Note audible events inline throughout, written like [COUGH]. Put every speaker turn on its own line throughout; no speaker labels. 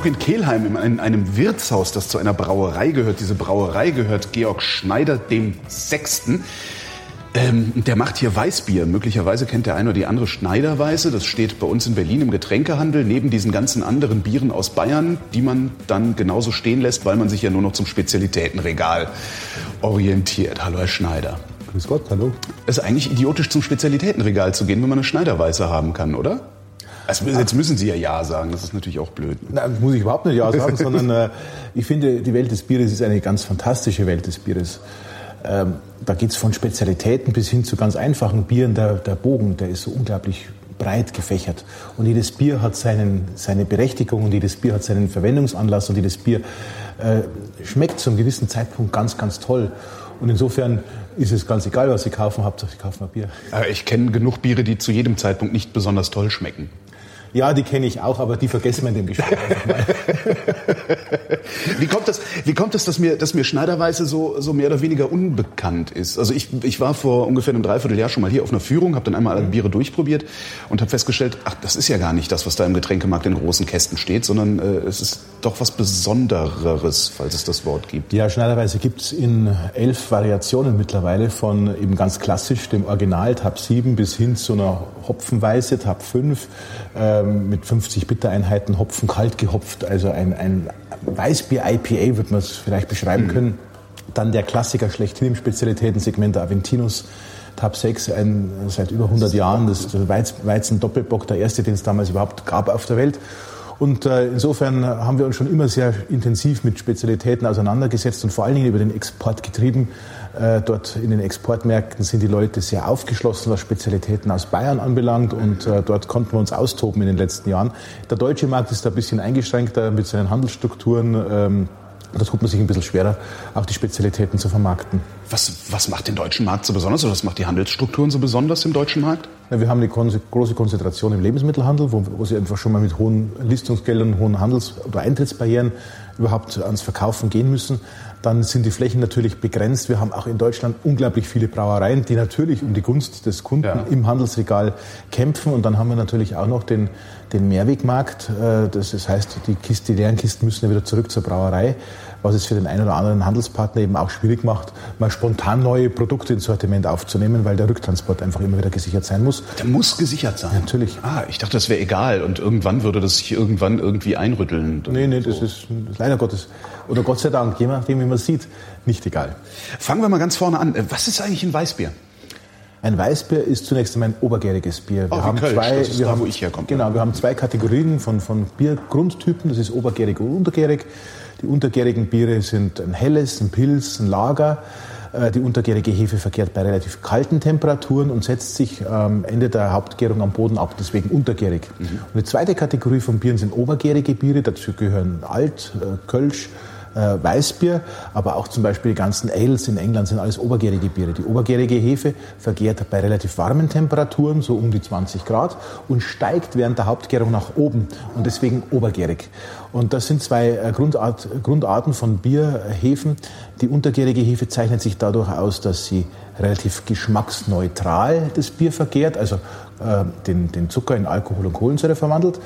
Hocke in Kelheim in einem Wirtshaus, das zu einer Brauerei gehört. Diese Brauerei gehört Georg Schneider dem Sechsten. Ähm, der macht hier Weißbier. Möglicherweise kennt der eine oder die andere Schneiderweiße. Das steht bei uns in Berlin im Getränkehandel neben diesen ganzen anderen Bieren aus Bayern, die man dann genauso stehen lässt, weil man sich ja nur noch zum Spezialitätenregal orientiert. Hallo, Herr Schneider.
Grüß Gott, hallo.
Es ist eigentlich idiotisch, zum Spezialitätenregal zu gehen, wenn man eine Schneiderweiße haben kann, oder? Also jetzt müssen Sie ja Ja sagen, das ist natürlich auch blöd.
Nein, muss ich überhaupt nicht Ja sagen, sondern äh, ich finde, die Welt des Bieres ist eine ganz fantastische Welt des Bieres. Ähm, da geht es von Spezialitäten bis hin zu ganz einfachen Bieren. Der, der Bogen, der ist so unglaublich breit gefächert. Und jedes Bier hat seinen, seine Berechtigung und jedes Bier hat seinen Verwendungsanlass und jedes Bier äh, schmeckt zu einem gewissen Zeitpunkt ganz, ganz toll. Und insofern ist es ganz egal, was Sie kaufen, Hauptsache Sie kaufen ein Bier.
Ich kenne genug Biere, die zu jedem Zeitpunkt nicht besonders toll schmecken.
Ja, die kenne ich auch, aber die vergessen wir in dem Gespräch [LAUGHS] einfach mal.
wie kommt das, wie kommt das dass, mir, dass mir Schneiderweiße so, so mehr oder weniger unbekannt ist? Also ich, ich war vor ungefähr einem Dreivierteljahr schon mal hier auf einer Führung, habe dann einmal alle Biere durchprobiert und habe festgestellt, ach, das ist ja gar nicht das, was da im Getränkemarkt in großen Kästen steht, sondern äh, es ist doch was Besondereres, falls es das Wort gibt.
Ja, Schneiderweiße gibt es in elf Variationen mittlerweile, von eben ganz klassisch dem Original Tab 7 bis hin zu einer Hopfenweiße Tab 5. Äh, ähm, mit 50 Bittereinheiten Hopfen kalt gehopft, also ein, ein Weißbier-IPA, würde man es vielleicht beschreiben mhm. können. Dann der Klassiker schlechthin im Spezialitätensegment, der Aventinus Tab 6, ein, seit über 100 Jahren, das Weiz, Weizen-Doppelbock, der erste, den es damals überhaupt gab auf der Welt. Und äh, insofern haben wir uns schon immer sehr intensiv mit Spezialitäten auseinandergesetzt und vor allen Dingen über den Export getrieben. Äh, dort in den Exportmärkten sind die Leute sehr aufgeschlossen, was Spezialitäten aus Bayern anbelangt und äh, dort konnten wir uns austoben in den letzten Jahren. Der deutsche Markt ist da ein bisschen eingeschränkter mit seinen Handelsstrukturen. Ähm, da tut man sich ein bisschen schwerer, auch die Spezialitäten zu vermarkten.
Was, was macht den deutschen Markt so besonders oder was macht die Handelsstrukturen so besonders im deutschen Markt?
Ja, wir haben eine große Konzentration im Lebensmittelhandel, wo, wo sie einfach schon mal mit hohen Listungsgeldern, hohen Handels- oder Eintrittsbarrieren überhaupt ans Verkaufen gehen müssen dann sind die Flächen natürlich begrenzt. Wir haben auch in Deutschland unglaublich viele Brauereien, die natürlich um die Gunst des Kunden ja. im Handelsregal kämpfen. Und dann haben wir natürlich auch noch den, den Mehrwegmarkt. Äh, das heißt, die, Kiste, die leeren Kisten müssen ja wieder zurück zur Brauerei, was es für den einen oder anderen Handelspartner eben auch schwierig macht, mal spontan neue Produkte ins Sortiment aufzunehmen, weil der Rücktransport einfach immer wieder gesichert sein muss.
Der muss gesichert sein?
Ja, natürlich.
Ah, ich dachte, das wäre egal und irgendwann würde das sich irgendwann irgendwie einrütteln.
Nee, nee, so. das ist leider Gottes oder Gott sei Dank, je nachdem, wie man sieht, nicht egal.
Fangen wir mal ganz vorne an. Was ist eigentlich ein Weißbier?
Ein Weißbier ist zunächst einmal ein obergäriges Bier.
Wir oh, haben Kölsch, zwei, das ist
wir
da,
haben,
wo ich herkomme.
Genau, wir haben zwei Kategorien von, von Biergrundtypen. Das ist obergärig und untergärig. Die untergärigen Biere sind ein helles, ein Pilz, ein Lager. Äh, die untergärige Hefe verkehrt bei relativ kalten Temperaturen und setzt sich am Ende der Hauptgärung am Boden ab, deswegen untergärig. Mhm. Und die zweite Kategorie von Bieren sind obergärige Biere. Dazu gehören Alt, äh, Kölsch, Weißbier, aber auch zum Beispiel die ganzen Ales in England sind alles obergärige Biere. Die obergärige Hefe vergärt bei relativ warmen Temperaturen, so um die 20 Grad, und steigt während der Hauptgärung nach oben und deswegen obergärig. Und das sind zwei äh, Grundart, Grundarten von Bierhefen. Die untergärige Hefe zeichnet sich dadurch aus, dass sie relativ geschmacksneutral das Bier vergärt, also äh, den, den Zucker in Alkohol und Kohlensäure verwandelt.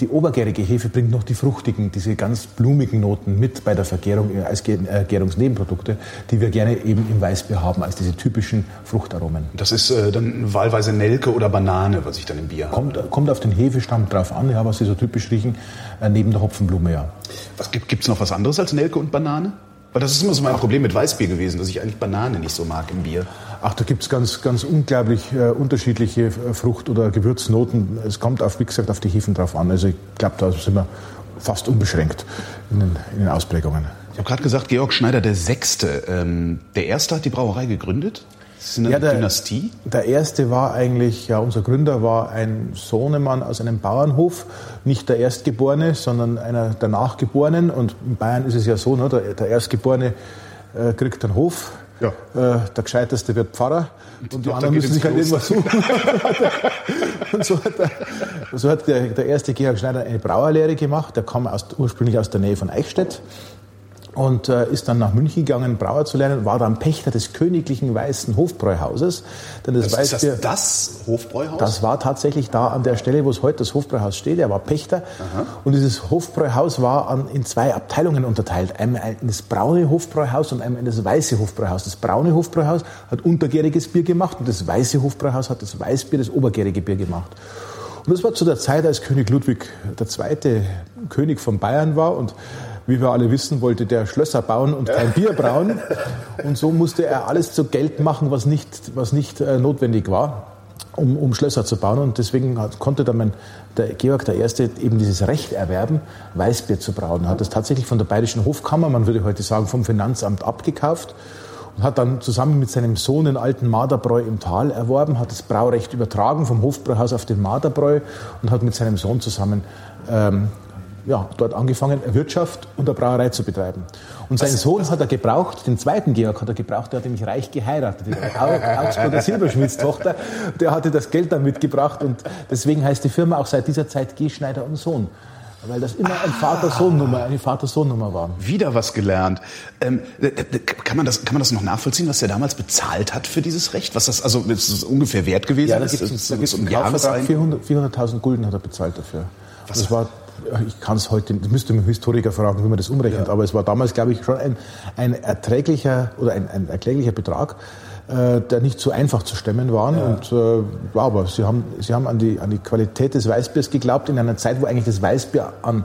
Die obergärige Hefe bringt noch die fruchtigen, diese ganz blumigen Noten mit bei der Vergärung äh, als äh, Gärungsnebenprodukte, die wir gerne eben im Weißbier haben, als diese typischen Fruchtaromen.
Das ist äh, dann wahlweise Nelke oder Banane, was ich dann im Bier habe.
Kommt, kommt auf den Hefestamm drauf an, ja, was sie so typisch riechen, äh, neben der Hopfenblume, ja.
Was gibt es noch was anderes als Nelke und Banane? Weil das ist immer so mein Problem mit Weißbier gewesen, dass ich eigentlich Banane nicht so mag im Bier.
Ach, da gibt's ganz, ganz unglaublich äh, unterschiedliche äh, Frucht- oder Gewürznoten. Es kommt auf, wie gesagt, auf die Hefen drauf an. Also ich glaube, da sind wir fast unbeschränkt in den, in den Ausprägungen.
Ich habe gerade gesagt, Georg Schneider der Sechste. Ähm, der Erste hat die Brauerei gegründet?
Das ist eine ja, der, Dynastie? Der erste war eigentlich, ja, unser Gründer war ein Sohnemann aus einem Bauernhof, nicht der Erstgeborene, sondern einer der Nachgeborenen. Und in Bayern ist es ja so, ne, der, der Erstgeborene äh, kriegt einen Hof, ja. Äh, der Gescheiteste wird Pfarrer und, und die anderen müssen sich halt irgendwas suchen. [LAUGHS] und so hat, der, so hat der, der, erste Georg Schneider eine Brauerlehre gemacht. Der kam aus, ursprünglich aus der Nähe von Eichstätt und äh, ist dann nach München gegangen, Brauer zu lernen, war dann Pächter des königlichen Weißen Hofbräuhauses.
Denn das, das Weißbier, ist das, das Hofbräuhaus?
Das war tatsächlich da an der Stelle, wo es heute das Hofbräuhaus steht. Er war Pächter Aha. und dieses Hofbräuhaus war an, in zwei Abteilungen unterteilt. Einmal in das braune Hofbräuhaus und einmal in das weiße Hofbräuhaus. Das braune Hofbräuhaus hat untergäriges Bier gemacht und das weiße Hofbräuhaus hat das Weißbier, das obergärige Bier gemacht. Und das war zu der Zeit, als König Ludwig II. König von Bayern war und wie wir alle wissen, wollte der Schlösser bauen und kein Bier brauen. Und so musste er alles zu Geld machen, was nicht, was nicht äh, notwendig war, um, um Schlösser zu bauen. Und deswegen hat, konnte dann mein, der Georg I. eben dieses Recht erwerben, Weißbier zu brauen. Hat es tatsächlich von der Bayerischen Hofkammer, man würde heute sagen vom Finanzamt, abgekauft und hat dann zusammen mit seinem Sohn den alten Marderbräu im Tal erworben, hat das Braurecht übertragen vom Hofbräuhaus auf den Marderbräu und hat mit seinem Sohn zusammen ähm, ja, dort angefangen, Wirtschaft und eine Brauerei zu betreiben. Und seinen Sohn hat er gebraucht, den zweiten Georg hat er gebraucht, der hat nämlich reich geheiratet. Die Augsburger Silberschmiedstochter, der hatte das Geld dann mitgebracht und deswegen heißt die Firma auch seit dieser Zeit G. Schneider und Sohn. Weil das immer ein Vater-Sohn-Nummer, eine Vater-Sohn-Nummer war.
Wieder was gelernt. Ähm, kann, man das, kann man das noch nachvollziehen, was der damals bezahlt hat für dieses Recht? Was das also das ist ungefähr wert gewesen
ja, da gibt es um 400.000 400 Gulden hat er bezahlt dafür. Was das war ich kann es heute, das müsste man Historiker fragen, wie man das umrechnet, ja. aber es war damals, glaube ich, schon ein, ein erträglicher oder ein, ein erkläglicher Betrag, äh, der nicht so einfach zu stemmen war. Ja. Und äh, aber sie haben, sie haben an, die, an die Qualität des Weißbiers geglaubt in einer Zeit, wo eigentlich das Weißbier an,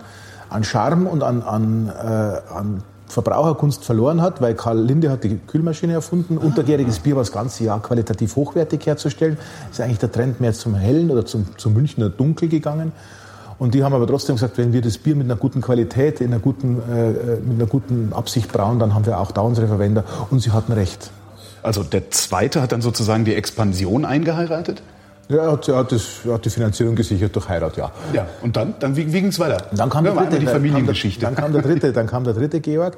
an Charme und an, an, äh, an Verbraucherkunst verloren hat, weil Karl Linde hat die Kühlmaschine erfunden, untergäriges Bier war das ganze Jahr qualitativ hochwertig herzustellen. Ist eigentlich der Trend mehr zum Hellen oder zum, zum Münchner Dunkel gegangen. Und die haben aber trotzdem gesagt, wenn wir das Bier mit einer guten Qualität, in einer guten, äh, mit einer guten Absicht brauen, dann haben wir auch da unsere Verwender. Und sie hatten recht.
Also der zweite hat dann sozusagen die Expansion eingeheiratet?
Ja, er hat, er hat, das, er hat die Finanzierung gesichert durch Heirat, ja.
Ja, und dann, dann ging es weiter?
Dann kam, der dritte, die Familiengeschichte. Dann dann kam der dritte, dann kam der dritte Georg.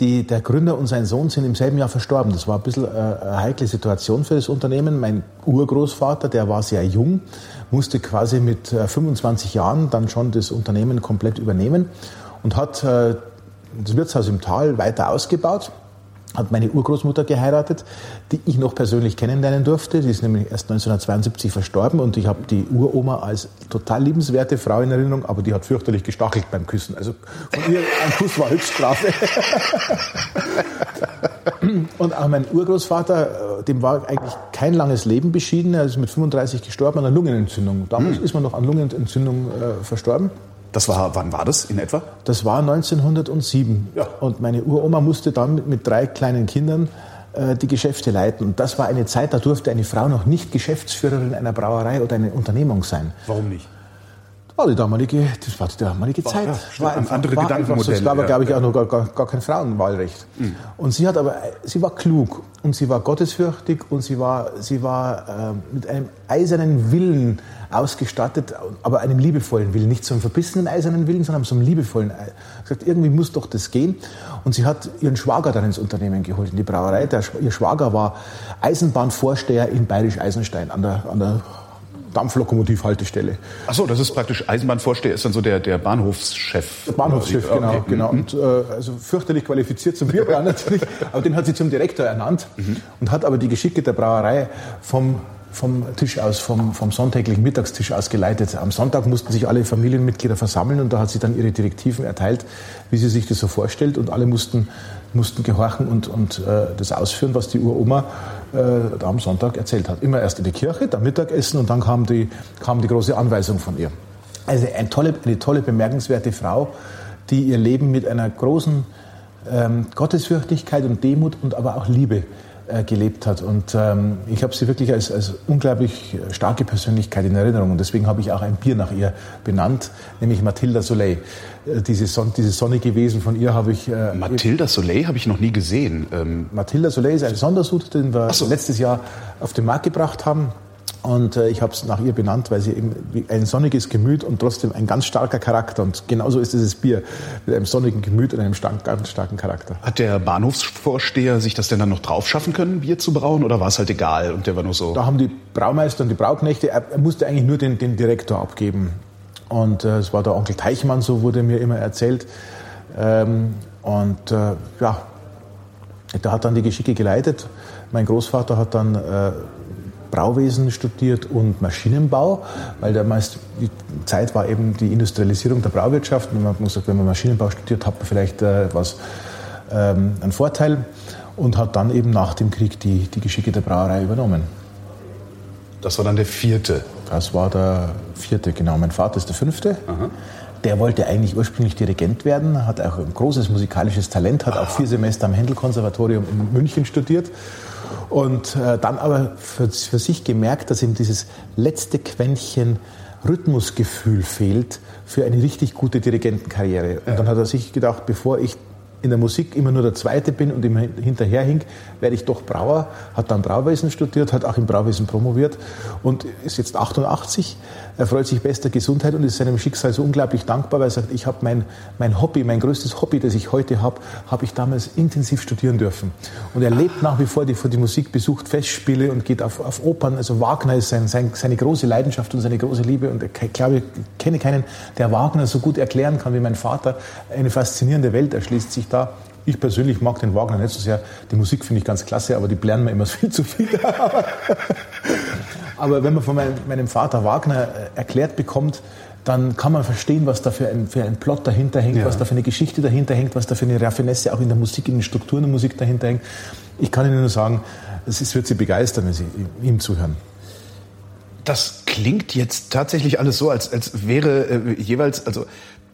Die, der Gründer und sein Sohn sind im selben Jahr verstorben. Das war ein bisschen äh, eine heikle Situation für das Unternehmen. Mein Urgroßvater, der war sehr jung, musste quasi mit 25 äh, Jahren dann schon das Unternehmen komplett übernehmen und hat äh, das Wirtshaus im Tal weiter ausgebaut hat meine Urgroßmutter geheiratet, die ich noch persönlich kennenlernen durfte. Die ist nämlich erst 1972 verstorben und ich habe die Uroma als total liebenswerte Frau in Erinnerung, aber die hat fürchterlich gestachelt beim Küssen. Also von ihr ein Kuss war Höchststrafe. [LAUGHS] und auch mein Urgroßvater, äh, dem war eigentlich kein langes Leben beschieden. Er ist mit 35 gestorben an einer Lungenentzündung. Damals hm. ist man noch an Lungenentzündung äh, verstorben.
Das war, wann war das in etwa?
Das war 1907. Ja. Und meine Uroma musste dann mit, drei kleinen Kindern äh, die Geschäfte leiten. Und das war eine Zeit, da durfte eine Frau noch nicht Geschäftsführerin einer Brauerei oder einer Unternehmung sein.
Warum nicht?
War die damalige, das war die damalige war, Zeit. Ja,
war ein andere war.
Es gab, ja, glaube ich, auch noch gar, gar, gar kein Frauenwahlrecht. Mhm. Und sie hat aber, sie war klug und sie war gottesfürchtig und sie war, sie war äh, mit einem eisernen Willen ausgestattet, aber einem liebevollen Willen. Nicht so einem verbissenen eisernen Willen, sondern so einem liebevollen. Sie gesagt, irgendwie muss doch das gehen. Und sie hat ihren Schwager dann ins Unternehmen geholt, in die Brauerei. Der, ihr Schwager war Eisenbahnvorsteher in Bayerisch-Eisenstein an der, an der Dampflokomotivhaltestelle.
Ach so, das ist praktisch Eisenbahnvorsteher, ist dann so der, der Bahnhofschef. Der
Bahnhofschef, genau, okay. genau. Mhm. Und, äh, also fürchterlich qualifiziert zum Bierbrauen [LAUGHS] natürlich, aber den hat sie zum Direktor ernannt mhm. und hat aber die Geschicke der Brauerei vom vom Tisch aus, vom, vom sonntäglichen Mittagstisch aus geleitet. Am Sonntag mussten sich alle Familienmitglieder versammeln und da hat sie dann ihre Direktiven erteilt, wie sie sich das so vorstellt und alle mussten, mussten gehorchen und, und äh, das ausführen, was die Uroma äh, am Sonntag erzählt hat. Immer erst in die Kirche, dann Mittagessen und dann kam die, kam die große Anweisung von ihr. Also eine tolle, eine tolle, bemerkenswerte Frau, die ihr Leben mit einer großen ähm, Gottesfürchtigkeit und Demut und aber auch Liebe äh, gelebt hat. Und ähm, ich habe sie wirklich als, als unglaublich starke Persönlichkeit in Erinnerung. Und deswegen habe ich auch ein Bier nach ihr benannt, nämlich Mathilda Soleil. Äh, diese, Son diese sonnige Wesen von ihr habe ich.
Äh, Mathilda Soleil habe ich noch nie gesehen.
Ähm Mathilda Soleil ist ein Sondersud, den wir so. letztes Jahr auf den Markt gebracht haben. Und äh, ich habe es nach ihr benannt, weil sie eben ein sonniges Gemüt und trotzdem ein ganz starker Charakter. Und genauso ist dieses Bier mit einem sonnigen Gemüt und einem stark, ganz starken Charakter.
Hat der Bahnhofsvorsteher sich das denn dann noch drauf schaffen können, Bier zu brauen, oder war es halt egal und der war nur so?
Da haben die Braumeister und die Brauknechte, er, er musste eigentlich nur den, den Direktor abgeben. Und äh, es war der Onkel Teichmann, so wurde mir immer erzählt. Ähm, Und äh, ja, der hat dann die Geschicke geleitet. Mein Großvater hat dann äh, Brauwesen studiert und Maschinenbau, weil damals die Zeit war eben die Industrialisierung der Brauwirtschaft. Und man hat gesagt, wenn man Maschinenbau studiert, hat man vielleicht äh, was, ähm, einen Vorteil und hat dann eben nach dem Krieg die, die Geschicke der Brauerei übernommen.
Das war dann der vierte.
Das war der vierte, genau. Mein Vater ist der fünfte. Aha. Der wollte eigentlich ursprünglich Dirigent werden, hat auch ein großes musikalisches Talent, hat auch vier Semester am Händel-Konservatorium in München studiert und äh, dann aber für, für sich gemerkt, dass ihm dieses letzte Quäntchen Rhythmusgefühl fehlt für eine richtig gute Dirigentenkarriere. Und dann hat er sich gedacht, bevor ich in der Musik immer nur der Zweite bin und immer hinterherhink, werde ich doch Brauer, hat dann Brauwesen studiert, hat auch im Brauwesen promoviert und ist jetzt 88. Er freut sich bester Gesundheit und ist seinem Schicksal so unglaublich dankbar, weil er sagt, ich habe mein, mein Hobby, mein größtes Hobby, das ich heute habe, habe ich damals intensiv studieren dürfen. Und er lebt nach wie vor die, die Musik, besucht Festspiele und geht auf, auf Opern. Also Wagner ist sein, sein, seine große Leidenschaft und seine große Liebe. Und ich glaube, ich kenne keinen, der Wagner so gut erklären kann wie mein Vater. Eine faszinierende Welt erschließt sich da. Ich persönlich mag den Wagner nicht so sehr. Die Musik finde ich ganz klasse, aber die lernen mir immer [LAUGHS] viel zu viel. Aber wenn man von meinem, meinem Vater Wagner äh, erklärt bekommt, dann kann man verstehen, was da für ein, für ein Plot dahinter hängt, ja. was da für eine Geschichte dahinter hängt, was da für eine Raffinesse auch in der Musik, in den Strukturen der Musik dahinter hängt. Ich kann Ihnen nur sagen, es wird Sie begeistern, wenn Sie ihm zuhören.
Das klingt jetzt tatsächlich alles so, als, als wäre äh, jeweils, also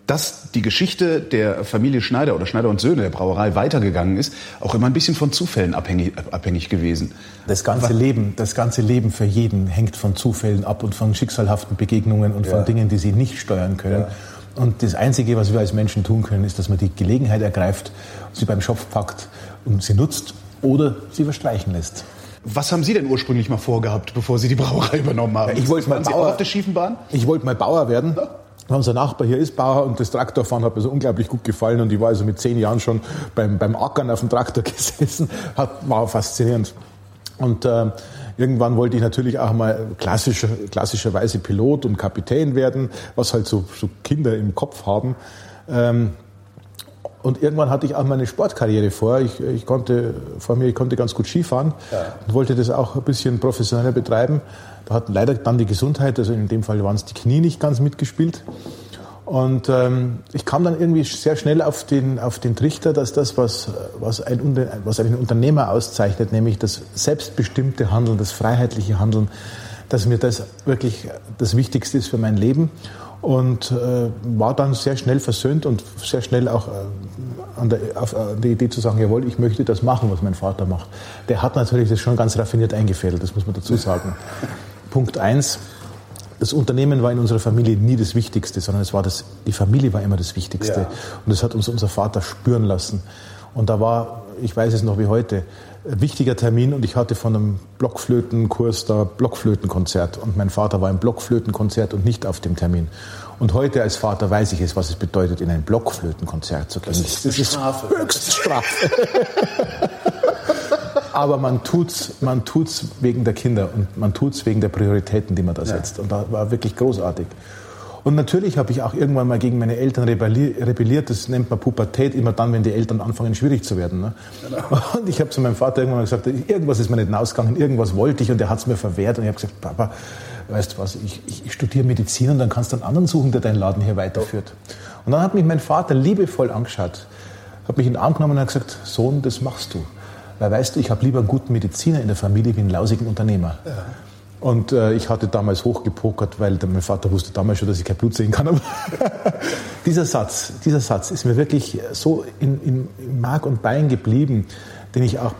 dass die Geschichte der Familie Schneider oder Schneider und Söhne der Brauerei weitergegangen ist, auch immer ein bisschen von Zufällen abhängig, abhängig gewesen.
Das ganze Leben, das ganze Leben für jeden hängt von Zufällen ab und von schicksalhaften Begegnungen und ja. von Dingen, die sie nicht steuern können. Ja. Und das Einzige, was wir als Menschen tun können, ist, dass man die Gelegenheit ergreift, sie beim Schopf packt und sie nutzt oder sie verstreichen lässt.
Was haben Sie denn ursprünglich mal vorgehabt, bevor Sie die Brauerei übernommen haben?
Ich wollte mal Bauer,
auf der schiefen Bahn?
Ich wollte mal Bauer werden. Unser Nachbar hier ist Bauer und das Traktorfahren hat mir so unglaublich gut gefallen und ich war also mit zehn Jahren schon beim, beim Ackern auf dem Traktor [LAUGHS] gesessen, hat, war faszinierend. Und äh, irgendwann wollte ich natürlich auch mal klassischer, klassischerweise Pilot und Kapitän werden, was halt so, so Kinder im Kopf haben. Ähm, und irgendwann hatte ich auch meine Sportkarriere vor. Ich, ich konnte vor mir, ich konnte ganz gut Skifahren ja. und wollte das auch ein bisschen professioneller betreiben. Da hat leider dann die Gesundheit, also in dem Fall waren es die Knie nicht ganz mitgespielt. Und ähm, ich kam dann irgendwie sehr schnell auf den, auf den Trichter, dass das, was, was, ein, was einen Unternehmer auszeichnet, nämlich das selbstbestimmte Handeln, das freiheitliche Handeln, dass mir das wirklich das Wichtigste ist für mein Leben. Und äh, war dann sehr schnell versöhnt und sehr schnell auch äh, an, der, auf äh, die Idee zu sagen, jawohl, ich möchte das machen, was mein Vater macht. Der hat natürlich das schon ganz raffiniert eingefädelt, das muss man dazu sagen. [LAUGHS] Punkt eins, das Unternehmen war in unserer Familie nie das Wichtigste, sondern es war das, die Familie war immer das Wichtigste. Ja. Und das hat uns unser Vater spüren lassen. Und da war, ich weiß es noch wie heute, wichtiger Termin und ich hatte von einem Blockflötenkurs da Blockflötenkonzert und mein Vater war im Blockflötenkonzert und nicht auf dem Termin. Und heute als Vater weiß ich es, was es bedeutet, in ein Blockflötenkonzert zu gehen.
Das ist, das ist Strafe.
Höchststrafe. [LAUGHS] aber man tut's, man tut's wegen der Kinder und man tut's wegen der Prioritäten, die man da setzt. Ja. Und da war wirklich großartig. Und natürlich habe ich auch irgendwann mal gegen meine Eltern rebelliert. Das nennt man Pubertät, immer dann, wenn die Eltern anfangen, schwierig zu werden. Ne? Genau. Und ich habe zu meinem Vater irgendwann mal gesagt, irgendwas ist mir nicht ausgegangen, irgendwas wollte ich und er hat es mir verwehrt. Und ich habe gesagt, Papa, weißt du was, ich, ich, ich studiere Medizin und dann kannst du einen anderen suchen, der deinen Laden hier weiterführt. Und dann hat mich mein Vater liebevoll angeschaut, hat mich in den Arm genommen und hat gesagt, Sohn, das machst du. Weil weißt du, ich habe lieber einen guten Mediziner in der Familie wie einen lausigen Unternehmer. Ja. Und äh, ich hatte damals hochgepokert, weil mein Vater wusste damals schon, dass ich kein Blut sehen kann. Aber [LAUGHS] dieser Satz, dieser Satz ist mir wirklich so in, in, in Mark und Bein geblieben, den ich auch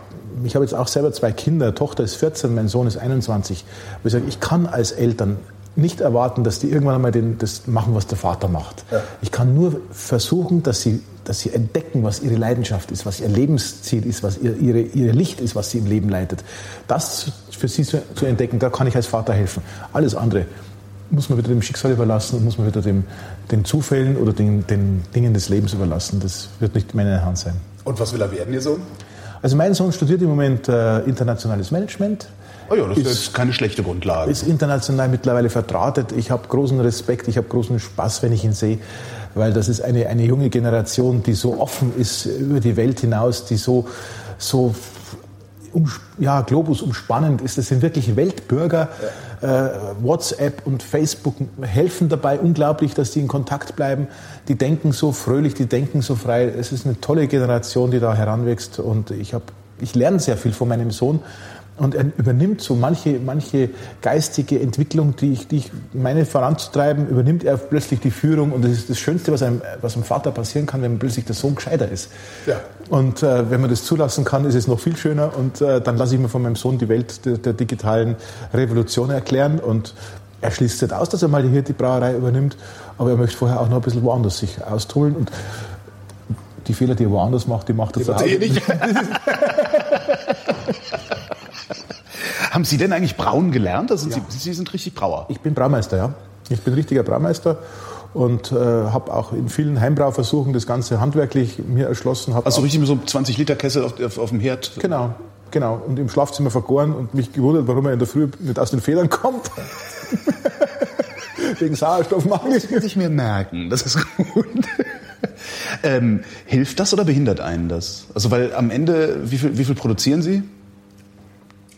ich habe jetzt auch selber zwei Kinder, Tochter ist 14, mein Sohn ist 21. ich sage, ich kann als Eltern nicht erwarten, dass die irgendwann einmal den, das machen, was der Vater macht. Ja. Ich kann nur versuchen, dass sie dass sie entdecken, was ihre Leidenschaft ist, was ihr Lebensziel ist, was ihr, ihre, ihre Licht ist, was sie im Leben leitet. Das für sie zu, zu entdecken, da kann ich als Vater helfen. Alles andere muss man wieder dem Schicksal überlassen und muss man wieder dem, den Zufällen oder den, den Dingen des Lebens überlassen. Das wird nicht meine Hand sein.
Und was will er werden, Ihr Sohn?
Also mein Sohn studiert im Moment äh, internationales Management.
Oh ja, das ist, ist keine schlechte Grundlage.
Ist international mittlerweile verdrahtet. Ich habe großen Respekt, ich habe großen Spaß, wenn ich ihn sehe weil das ist eine, eine junge Generation, die so offen ist über die Welt hinaus, die so, so um, ja, Globus umspannend ist. Das sind wirklich Weltbürger. Ja. Äh, WhatsApp und Facebook helfen dabei unglaublich, dass die in Kontakt bleiben. Die denken so fröhlich, die denken so frei. Es ist eine tolle Generation, die da heranwächst und ich habe ich lerne sehr viel von meinem Sohn und er übernimmt so manche, manche geistige Entwicklung, die ich, die ich meine voranzutreiben, übernimmt er plötzlich die Führung. Und das ist das Schönste, was einem, was einem Vater passieren kann, wenn plötzlich der Sohn gescheiter ist. Ja. Und äh, wenn man das zulassen kann, ist es noch viel schöner. Und äh, dann lasse ich mir von meinem Sohn die Welt der, der digitalen Revolution erklären. Und er schließt nicht aus, dass er mal hier die Brauerei übernimmt. Aber er möchte vorher auch noch ein bisschen woanders sich austoben. Und die Fehler, die er woanders macht, die macht er zu Hause. Eh nicht. [LAUGHS]
Haben Sie denn eigentlich braun gelernt? Also ja. Sie, Sie, sind richtig Brauer.
Ich bin Braumeister, ja. Ich bin richtiger Braumeister und äh, habe auch in vielen Heimbrauversuchen das Ganze handwerklich mir erschlossen.
Also richtig mit so 20 Liter Kessel auf, auf, auf, dem Herd?
Genau, genau. Und im Schlafzimmer vergoren und mich gewundert, warum er in der Früh nicht aus den Federn kommt. [LAUGHS] Wegen Sauerstoffmangel.
Das muss ich mir merken. Das ist gut. ähm, hilft das oder behindert einen das? Also weil am Ende, wie viel, wie viel produzieren Sie?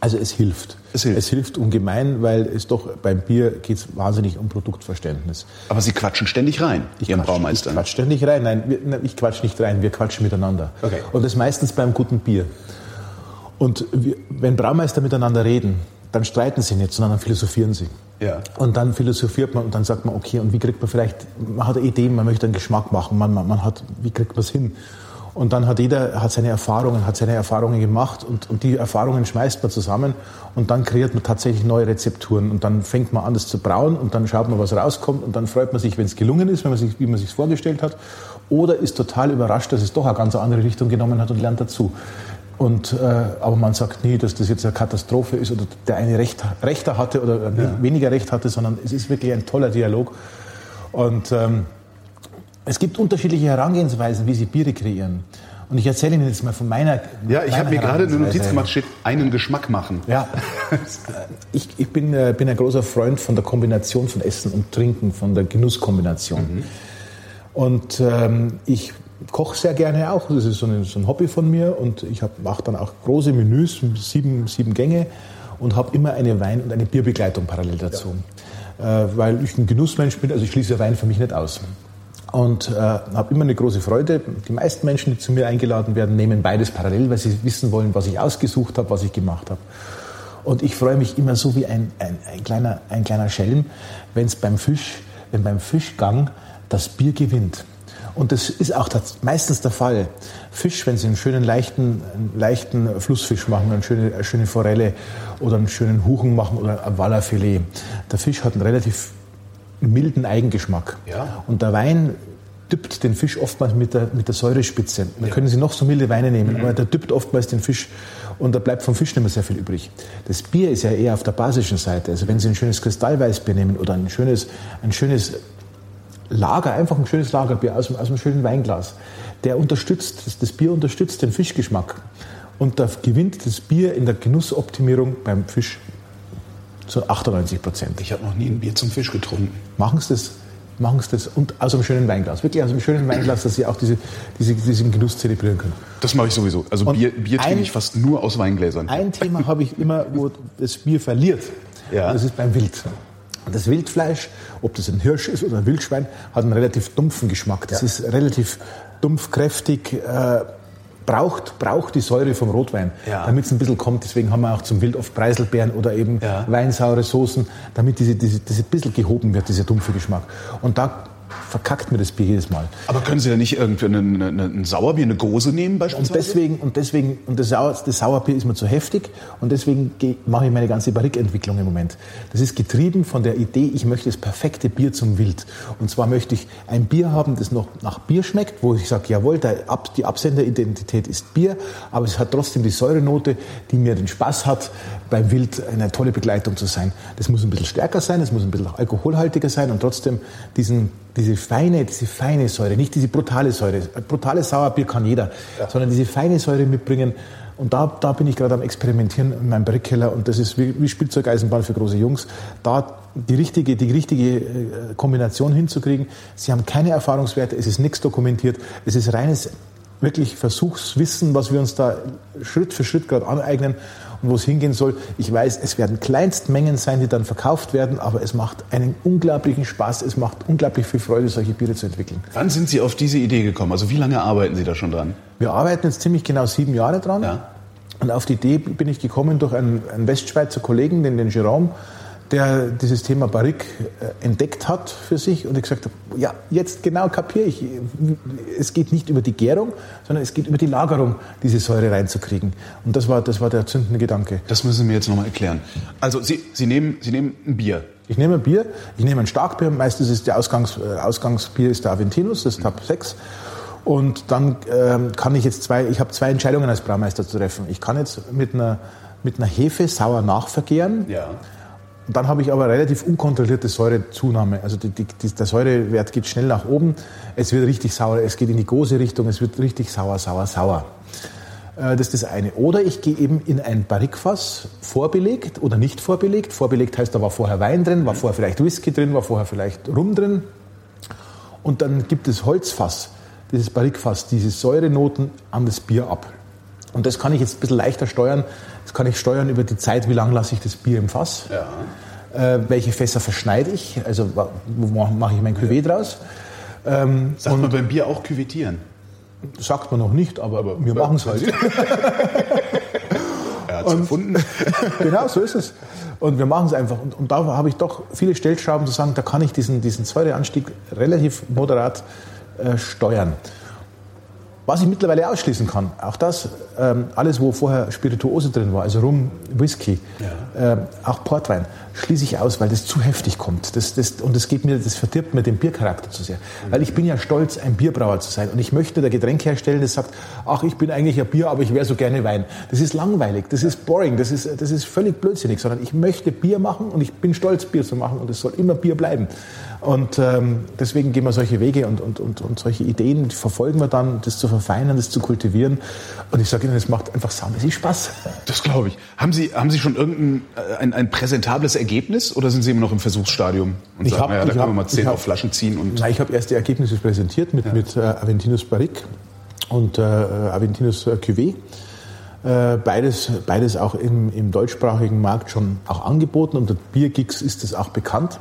Also es hilft. Es hilft. Es hilft ungemein, weil es doch beim Bier geht es wahnsinnig um Produktverständnis.
Aber Sie quatschen ständig rein,
ich Ihrem Braumeister. Ich quatsch ständig rein. Nein, wir, ich quatsch nicht rein, wir quatschen miteinander. Okay. Und das meistens beim guten Bier. Und wir, wenn Braumeister miteinander reden, dann streiten sie nicht, sondern dann philosophieren sie. Ja. Und dann philosophiert man und dann sagt man, okay, und wie kriegt man vielleicht, man hat eine Idee, man möchte einen Geschmack machen, man, man, man hat, wie kriegt man es hin? Und dann hat jeder hat seine Erfahrungen, hat seine Erfahrungen gemacht und, und die Erfahrungen schmeißt man zusammen und dann kreiert man tatsächlich neue Rezepturen und dann fängt man an, das zu brauen und dann schaut man, was rauskommt und dann freut man sich, wenn es gelungen ist, wenn man sich, wie man sich vorgestellt hat, oder ist total überrascht, dass es doch eine ganz andere Richtung genommen hat und lernt dazu. Und, äh, aber man sagt nie, dass das jetzt eine Katastrophe ist oder der eine Recht, Rechter hatte oder ja. weniger Recht hatte, sondern es ist wirklich ein toller Dialog. Und ähm, es gibt unterschiedliche Herangehensweisen, wie sie Biere kreieren. Und ich erzähle Ihnen jetzt mal von meiner.
Ja, ich habe mir gerade eine Notiz gemacht, steht einen Geschmack machen.
Ja. [LAUGHS] Ich, ich bin, äh, bin ein großer Freund von der Kombination von Essen und Trinken, von der Genusskombination. Mhm. Und ähm, ich koche sehr gerne auch. Das ist so ein, so ein Hobby von mir. Und ich mache dann auch große Menüs, sieben, sieben Gänge und habe immer eine Wein- und eine Bierbegleitung parallel dazu. Ja. Äh, weil ich ein Genussmensch bin, also ich schließe Wein für mich nicht aus und äh, habe immer eine große Freude. Die meisten Menschen, die zu mir eingeladen werden, nehmen beides parallel, weil sie wissen wollen, was ich ausgesucht habe, was ich gemacht habe. Und ich freue mich immer so wie ein, ein, ein kleiner, ein kleiner Schelm, wenn es beim Fisch, wenn beim Fischgang das Bier gewinnt. Und das ist auch das, meistens der Fall. Fisch, wenn Sie einen schönen leichten, leichten Flussfisch machen, eine schöne, eine schöne Forelle oder einen schönen Huchen machen oder ein Wallerfilet. Der Fisch hat einen relativ milden Eigengeschmack. Ja. Und der Wein dippt den Fisch oftmals mit der, mit der Säurespitze. Da ja. können Sie noch so milde Weine nehmen, mhm. aber der dippt oftmals den Fisch und da bleibt vom Fisch nicht mehr sehr viel übrig. Das Bier ist ja eher auf der basischen Seite. Also wenn Sie ein schönes Kristallweißbier nehmen oder ein schönes, ein schönes Lager, einfach ein schönes Lagerbier aus, aus einem schönen Weinglas, der unterstützt, das, das Bier unterstützt den Fischgeschmack. Und da gewinnt das Bier in der Genussoptimierung beim Fisch zu 98 Prozent.
Ich habe noch nie ein Bier zum Fisch getrunken.
Machen Sie das. Machen Sie das und aus einem schönen Weinglas. Wirklich aus einem schönen Weinglas, dass Sie auch diese, diese, diesen Genuss zelebrieren können.
Das mache ich sowieso. Also und Bier, Bier trinke ich fast nur aus Weingläsern.
Ein Thema habe ich immer, wo das Bier verliert. Ja. Das ist beim Wild. Das Wildfleisch, ob das ein Hirsch ist oder ein Wildschwein, hat einen relativ dumpfen Geschmack. Das ja. ist relativ dumpf, kräftig, äh, braucht, braucht die Säure vom Rotwein, ja. damit es ein bisschen kommt. Deswegen haben wir auch zum Wild oft Preiselbeeren oder eben ja. weinsaure Soßen, damit diese, diese, diese bisschen gehoben wird, dieser dumpfe Geschmack. Und da verkackt mir das Bier jedes Mal.
Aber können Sie da nicht irgendwie ein, ein, ein Sauerbier, eine Gose nehmen
beispielsweise? Und deswegen, und deswegen, und das, Sauer, das Sauerbier ist mir zu heftig und deswegen mache ich meine ganze Barrique-Entwicklung im Moment. Das ist getrieben von der Idee, ich möchte das perfekte Bier zum Wild. Und zwar möchte ich ein Bier haben, das noch nach Bier schmeckt, wo ich sage, jawohl, Ab, die Absenderidentität ist Bier, aber es hat trotzdem die Säurenote, die mir den Spaß hat, beim Wild eine tolle Begleitung zu sein. Das muss ein bisschen stärker sein, es muss ein bisschen alkoholhaltiger sein und trotzdem diesen diese feine, diese feine Säure, nicht diese brutale Säure. Brutales Sauerbier kann jeder, ja. sondern diese feine Säure mitbringen. Und da, da bin ich gerade am Experimentieren in meinem Barrikkeller und das ist wie, wie Spielzeugeisenbahn für große Jungs. Da die richtige, die richtige äh, Kombination hinzukriegen. Sie haben keine Erfahrungswerte, es ist nichts dokumentiert, es ist reines wirklich Versuchswissen, was wir uns da Schritt für Schritt gerade aneignen und wo es hingehen soll. Ich weiß, es werden Kleinstmengen sein, die dann verkauft werden, aber es macht einen unglaublichen Spaß, es macht unglaublich viel Freude, solche Biere zu entwickeln.
Wann sind Sie auf diese Idee gekommen? Also wie lange arbeiten Sie da schon dran?
Wir arbeiten jetzt ziemlich genau sieben Jahre dran. Ja. Und auf die Idee bin ich gekommen durch einen, einen Westschweizer Kollegen, den, den Jerome, der dieses Thema Barrique äh, entdeckt hat für sich und ich gesagt habe, ja, jetzt genau kapiere ich, es geht nicht über die Gärung, sondern es geht über die Lagerung, diese Säure reinzukriegen. Und das war, das war der zündende Gedanke.
Das müssen Sie mir jetzt nochmal erklären. Also Sie, Sie, nehmen, Sie nehmen ein Bier.
Ich nehme ein Bier, ich nehme ein Starkbier, meistens ist der Ausgangs, äh, Ausgangsbier ist der Aventinus, das Tab 6. Und dann ähm, kann ich jetzt zwei, ich habe zwei Entscheidungen als Braumeister zu treffen. Ich kann jetzt mit einer, mit einer Hefe sauer nachvergären.
Ja
dann habe ich aber relativ unkontrollierte Säurezunahme. Also die, die, der Säurewert geht schnell nach oben. Es wird richtig sauer. Es geht in die große Richtung. Es wird richtig sauer, sauer, sauer. Äh, das ist das eine. Oder ich gehe eben in ein Barrikfass, vorbelegt oder nicht vorbelegt. Vorbelegt heißt, da war vorher Wein drin, war vorher vielleicht Whisky drin, war vorher vielleicht Rum drin. Und dann gibt es Holzfass, dieses Barrikfass, diese Säurenoten an das Bier ab. Und das kann ich jetzt ein bisschen leichter steuern. Das kann ich steuern über die Zeit, wie lange lasse ich das Bier im Fass. Ja. Äh, welche Fässer verschneide ich? Also wo mache ich mein Cuvée draus?
Ähm, Sagt man beim Bier auch küvettieren?
Sagt man noch nicht, aber, aber wir machen es halt. [LAUGHS]
er hat es gefunden. [LAUGHS]
genau, so ist es. Und wir machen es einfach. Und, und da habe ich doch viele Stellschrauben zu sagen, da kann ich diesen, diesen Säureanstieg relativ moderat äh, steuern. Was ich mittlerweile ausschließen kann, auch das, ähm, alles, wo vorher Spirituose drin war, also Rum, Whisky, ja. äh, auch Portwein, schließe ich aus, weil das zu heftig kommt. Das, das, und das, geht mir, das verdirbt mir den Biercharakter zu sehr. Mhm. Weil ich bin ja stolz, ein Bierbrauer zu sein. Und ich möchte der Getränk herstellen, das sagt, ach, ich bin eigentlich ein Bier, aber ich wäre so gerne Wein. Das ist langweilig, das ist boring, das ist, das ist völlig blödsinnig, sondern ich möchte Bier machen und ich bin stolz, Bier zu machen und es soll immer Bier bleiben. Und ähm, deswegen gehen wir solche Wege und, und, und, und solche Ideen verfolgen wir dann, das zu verfeinern, das zu kultivieren. Und ich sage Ihnen, es macht einfach saumäßig Spaß.
Das glaube ich. Haben Sie, haben Sie schon irgendein äh, ein, ein präsentables Ergebnis oder sind Sie immer noch im Versuchsstadium
und ich sagen, hab, naja,
da können wir mal zehn hab, auf Flaschen ziehen? Und
na, ich habe erst die Ergebnisse präsentiert mit, ja. mit äh, Aventinus Barrique und äh, Aventinus äh, Cuvée. Äh, beides, beides auch im, im deutschsprachigen Markt schon auch angeboten. Unter Biergigs ist es auch bekannt.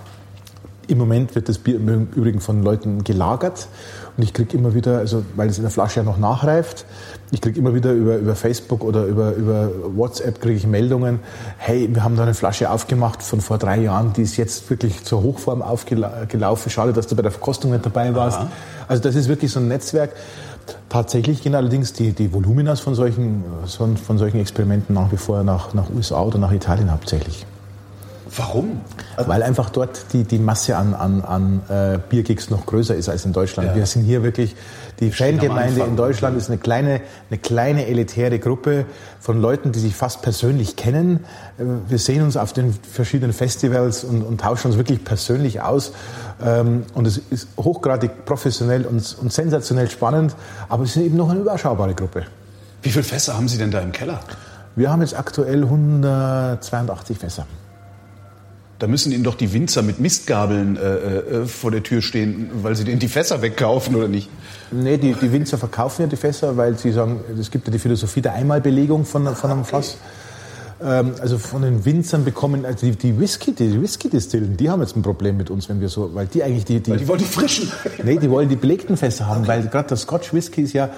Im Moment wird das Bier im Übrigen von Leuten gelagert und ich kriege immer wieder, also weil es in der Flasche ja noch nachreift, ich kriege immer wieder über, über Facebook oder über, über WhatsApp kriege ich Meldungen, hey, wir haben da eine Flasche aufgemacht von vor drei Jahren, die ist jetzt wirklich zur Hochform aufgelaufen. Schade, dass du bei der Verkostung nicht dabei warst. Aha. Also das ist wirklich so ein Netzwerk. Tatsächlich gehen allerdings die, die Voluminas von solchen, von solchen Experimenten nach wie vor nach, nach USA oder nach Italien hauptsächlich.
Warum?
Weil einfach dort die, die Masse an, an, an äh, Biergigs noch größer ist als in Deutschland. Ja. Wir sind hier wirklich, die Fangemeinde in Deutschland ist eine kleine, eine kleine elitäre Gruppe von Leuten, die sich fast persönlich kennen. Äh, wir sehen uns auf den verschiedenen Festivals und, und tauschen uns wirklich persönlich aus. Ähm, und es ist hochgradig professionell und, und sensationell spannend, aber es ist eben noch eine überschaubare Gruppe.
Wie viele Fässer haben Sie denn da im Keller?
Wir haben jetzt aktuell 182 Fässer.
Da müssen Ihnen doch die Winzer mit Mistgabeln äh, äh, vor der Tür stehen, weil sie denen die Fässer wegkaufen, oder nicht?
Nee, die, die Winzer verkaufen ja die Fässer, weil sie sagen, es gibt ja die Philosophie der Einmalbelegung von, von einem Fass. Ähm, also von den Winzern bekommen, also die, die Whisky, die Whisky-Distillen, die haben jetzt ein Problem mit uns, wenn wir so, weil die eigentlich die...
die weil die wollen die frischen.
Nee, die wollen die belegten Fässer haben, okay. weil gerade der Scotch Whisky ist ja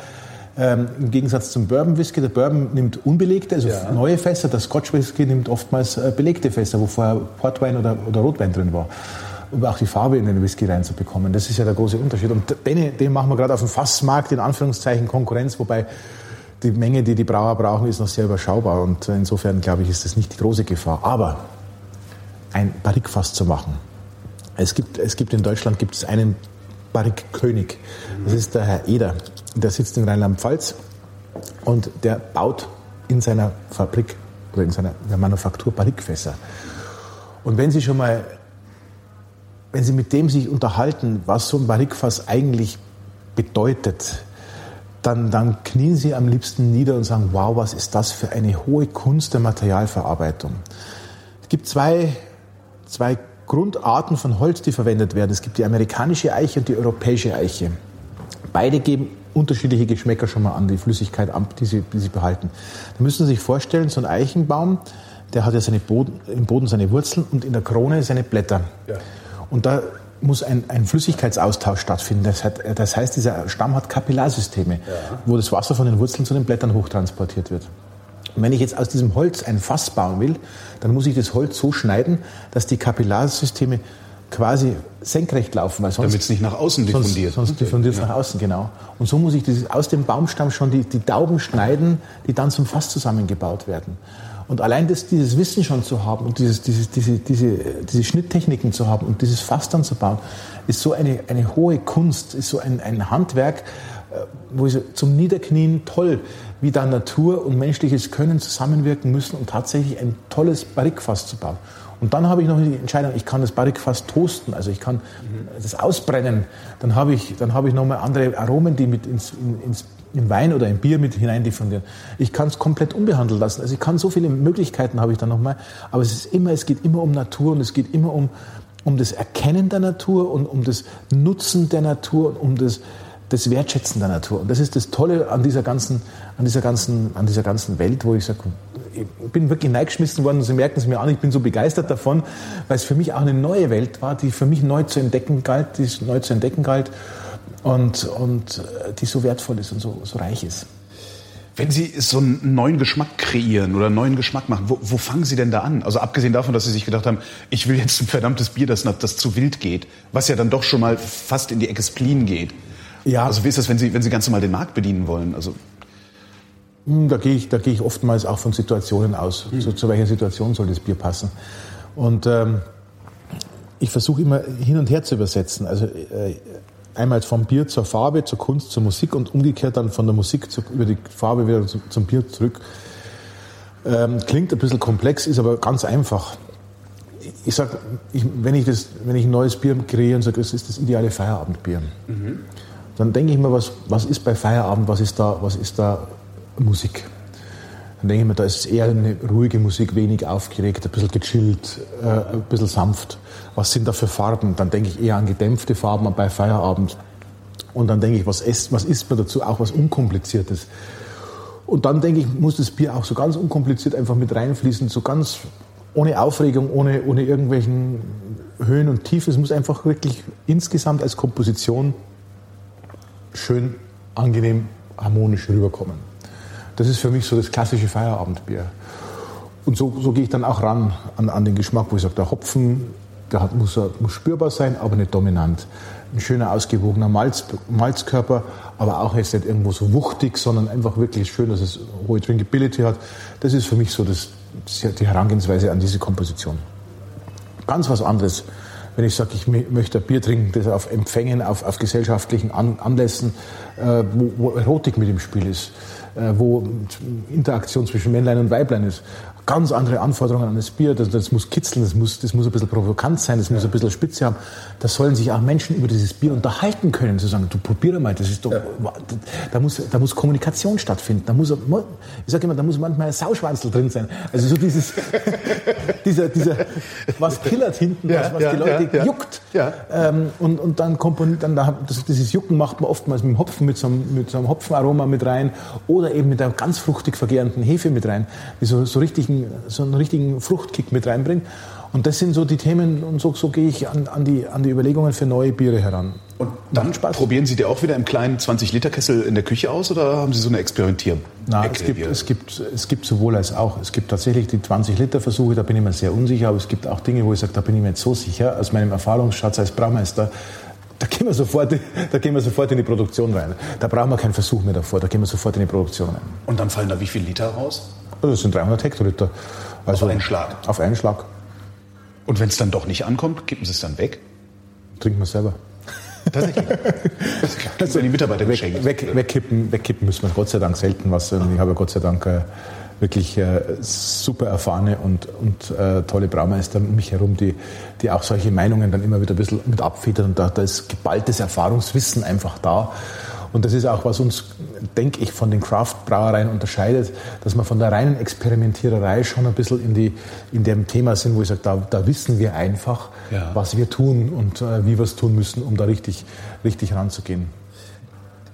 ähm, Im Gegensatz zum Bourbon Whisky, der Bourbon nimmt unbelegte, also ja. neue Fässer, der Scotch Whisky nimmt oftmals äh, belegte Fässer, wo vorher Portwein oder, oder Rotwein drin war um auch die Farbe in den Whisky reinzubekommen. Das ist ja der große Unterschied. Und den, den machen wir gerade auf dem Fassmarkt in Anführungszeichen Konkurrenz, wobei die Menge, die die Brauer brauchen, ist noch sehr überschaubar. Und insofern, glaube ich, ist das nicht die große Gefahr. Aber ein Barrikfass zu machen. Es gibt, es gibt in Deutschland gibt es einen Barrikkönig. Das ist der Herr Eder der sitzt in Rheinland-Pfalz und der baut in seiner Fabrik oder in seiner Manufaktur Barrikfässer. Und wenn Sie schon mal, wenn Sie mit dem sich unterhalten, was so ein Barrikfass eigentlich bedeutet, dann, dann knien sie am liebsten nieder und sagen, wow, was ist das für eine hohe Kunst der Materialverarbeitung. Es gibt zwei, zwei Grundarten von Holz, die verwendet werden. Es gibt die amerikanische Eiche und die europäische Eiche. Beide geben unterschiedliche Geschmäcker schon mal an, die Flüssigkeit, die sie, die sie behalten. Da müssen Sie sich vorstellen, so ein Eichenbaum, der hat ja seine Boden, im Boden seine Wurzeln und in der Krone seine Blätter. Ja. Und da muss ein, ein Flüssigkeitsaustausch stattfinden. Das, hat, das, heißt, dieser Stamm hat Kapillarsysteme, ja. wo das Wasser von den Wurzeln zu den Blättern hochtransportiert wird. Und wenn ich jetzt aus diesem Holz ein Fass bauen will, dann muss ich das Holz so schneiden, dass die Kapillarsysteme quasi senkrecht laufen.
Weil sonst, Damit es nicht nach außen diffundiert.
Sonst, sonst diffundiert es ja. nach außen, genau. Und so muss ich dieses, aus dem Baumstamm schon die, die Dauben schneiden, die dann zum Fass zusammengebaut werden. Und allein das, dieses Wissen schon zu haben und dieses, dieses, diese, diese, diese Schnitttechniken zu haben und dieses Fass dann zu bauen, ist so eine, eine hohe Kunst, ist so ein, ein Handwerk, äh, wo ich zum Niederknien toll, wie da Natur und menschliches Können zusammenwirken müssen, um tatsächlich ein tolles Barrikfass zu bauen. Und dann habe ich noch die Entscheidung, ich kann das Barrikfass toasten, also ich kann mhm. das ausbrennen. Dann habe ich, dann habe ich nochmal andere Aromen, die mit ins, ins im Wein oder im Bier mit hinein diffundieren. Ich kann es komplett unbehandelt lassen. Also ich kann so viele Möglichkeiten habe ich dann nochmal. Aber es ist immer, es geht immer um Natur und es geht immer um, um das Erkennen der Natur und um das Nutzen der Natur und um das, das Wertschätzen der Natur. Und das ist das Tolle an dieser ganzen, an dieser ganzen, an dieser ganzen Welt, wo ich sage, ich bin wirklich neigeschmissen worden und Sie merken es mir an, ich bin so begeistert davon, weil es für mich auch eine neue Welt war, die für mich neu zu entdecken galt, die neu zu entdecken galt und, und äh, die so wertvoll ist und so, so reich ist.
Wenn Sie so einen neuen Geschmack kreieren oder einen neuen Geschmack machen, wo, wo, fangen Sie denn da an? Also abgesehen davon, dass Sie sich gedacht haben, ich will jetzt ein verdammtes Bier, das, das zu wild geht, was ja dann doch schon mal fast in die Ecke Spleen geht. Ja. Also wie ist das, wenn Sie, wenn Sie ganz normal den Markt bedienen wollen? Also
da gehe ich, da gehe ich oftmals auch von Situationen aus. Mhm. So, zu welcher Situation soll das Bier passen? Und ähm, ich versuche immer hin und her zu übersetzen. Also äh, einmal vom Bier zur Farbe, zur Kunst, zur Musik und umgekehrt dann von der Musik zu, über die Farbe wieder zu, zum Bier zurück. Ähm, klingt ein bisschen komplex, ist aber ganz einfach. Ich sag, ich, wenn, ich das, wenn ich ein neues Bier kreiere und sage, das ist das ideale Feierabendbier, mhm. dann denke ich mir, was, was ist bei Feierabend, was ist da, was ist da Musik? Dann denke ich mir, da ist eher eine ruhige Musik, wenig aufgeregt, ein bisschen gechillt, äh, ein bisschen sanft was sind da für Farben? Dann denke ich eher an gedämpfte Farben bei Feierabend. Und dann denke ich, was isst, was isst man dazu? Auch was Unkompliziertes. Und dann denke ich, muss das Bier auch so ganz unkompliziert einfach mit reinfließen, so ganz ohne Aufregung, ohne, ohne irgendwelchen Höhen und Tiefen. Es muss einfach wirklich insgesamt als Komposition schön, angenehm, harmonisch rüberkommen. Das ist für mich so das klassische Feierabendbier. Und so, so gehe ich dann auch ran an, an den Geschmack, wo ich sage, der Hopfen der hat, muss, muss spürbar sein, aber nicht dominant. Ein schöner, ausgewogener Malz, Malzkörper, aber auch jetzt nicht irgendwo so wuchtig, sondern einfach wirklich schön, dass es hohe Drinkability hat. Das ist für mich so das, die Herangehensweise an diese Komposition. Ganz was anderes, wenn ich sage, ich möchte ein Bier trinken, das auf Empfängen, auf, auf gesellschaftlichen Anlässen, äh, wo, wo Erotik mit im Spiel ist, wo Interaktion zwischen Männlein und Weiblein ist ganz andere Anforderungen an das Bier. Das, das muss kitzeln, das muss, das muss ein bisschen provokant sein, das muss ein bisschen Spitze haben. Da sollen sich auch Menschen über dieses Bier unterhalten können, zu sagen, du probier mal, das ist doch, ja. da, muss, da muss Kommunikation stattfinden. Da muss, ich sage immer, da muss manchmal ein Sauschwanzel drin sein. Also so dieses, [LAUGHS] dieser, dieser, was killert hinten, ja, was, was ja, die Leute juckt. Ähm, und, und dann komponiert, dann da, das, dieses Jucken macht man oftmals mit dem Hopfen, mit so, einem, mit so einem Hopfenaroma mit rein oder eben mit einer ganz fruchtig vergärenden Hefe mit rein, die so, so richtigen so einen richtigen Fruchtkick mit reinbringt. Und das sind so die Themen und so, so gehe ich an, an, die, an die Überlegungen für neue Biere heran.
Und dann Spaß. probieren Sie die auch wieder im kleinen 20-Liter-Kessel in der Küche aus oder haben Sie so eine Experimentieren?
Nein, es gibt, es, gibt, es gibt sowohl als auch. Es gibt tatsächlich die 20-Liter-Versuche, da bin ich mir sehr unsicher, aber es gibt auch Dinge, wo ich sage, da bin ich mir jetzt so sicher, aus meinem Erfahrungsschatz als Braumeister, da gehen, wir sofort, da gehen wir sofort in die Produktion rein. Da brauchen wir keinen Versuch mehr davor, da gehen wir sofort in die Produktion rein.
Und dann fallen da wie viele Liter raus?
Also das sind 300 Hektoliter.
Also auf einen Schlag?
Auf einen Schlag.
Und wenn es dann doch nicht ankommt, kippen Sie es dann weg?
Trinken wir es selber.
Tatsächlich. [LAUGHS] Das also, die Mitarbeiter
weg, weg, wegkippen, wegkippen müssen wir Gott sei Dank selten was. Ich habe Gott sei Dank äh, wirklich äh, super erfahrene und, und äh, tolle Braumeister um mich herum, die, die auch solche Meinungen dann immer wieder ein bisschen mit abfedern. Da, da ist geballtes Erfahrungswissen einfach da. Und das ist auch, was uns, denke ich, von den Craft-Brauereien unterscheidet, dass wir von der reinen Experimentiererei schon ein bisschen in, die, in dem Thema sind, wo ich sage, da, da wissen wir einfach, ja. was wir tun und äh, wie wir es tun müssen, um da richtig, richtig ranzugehen.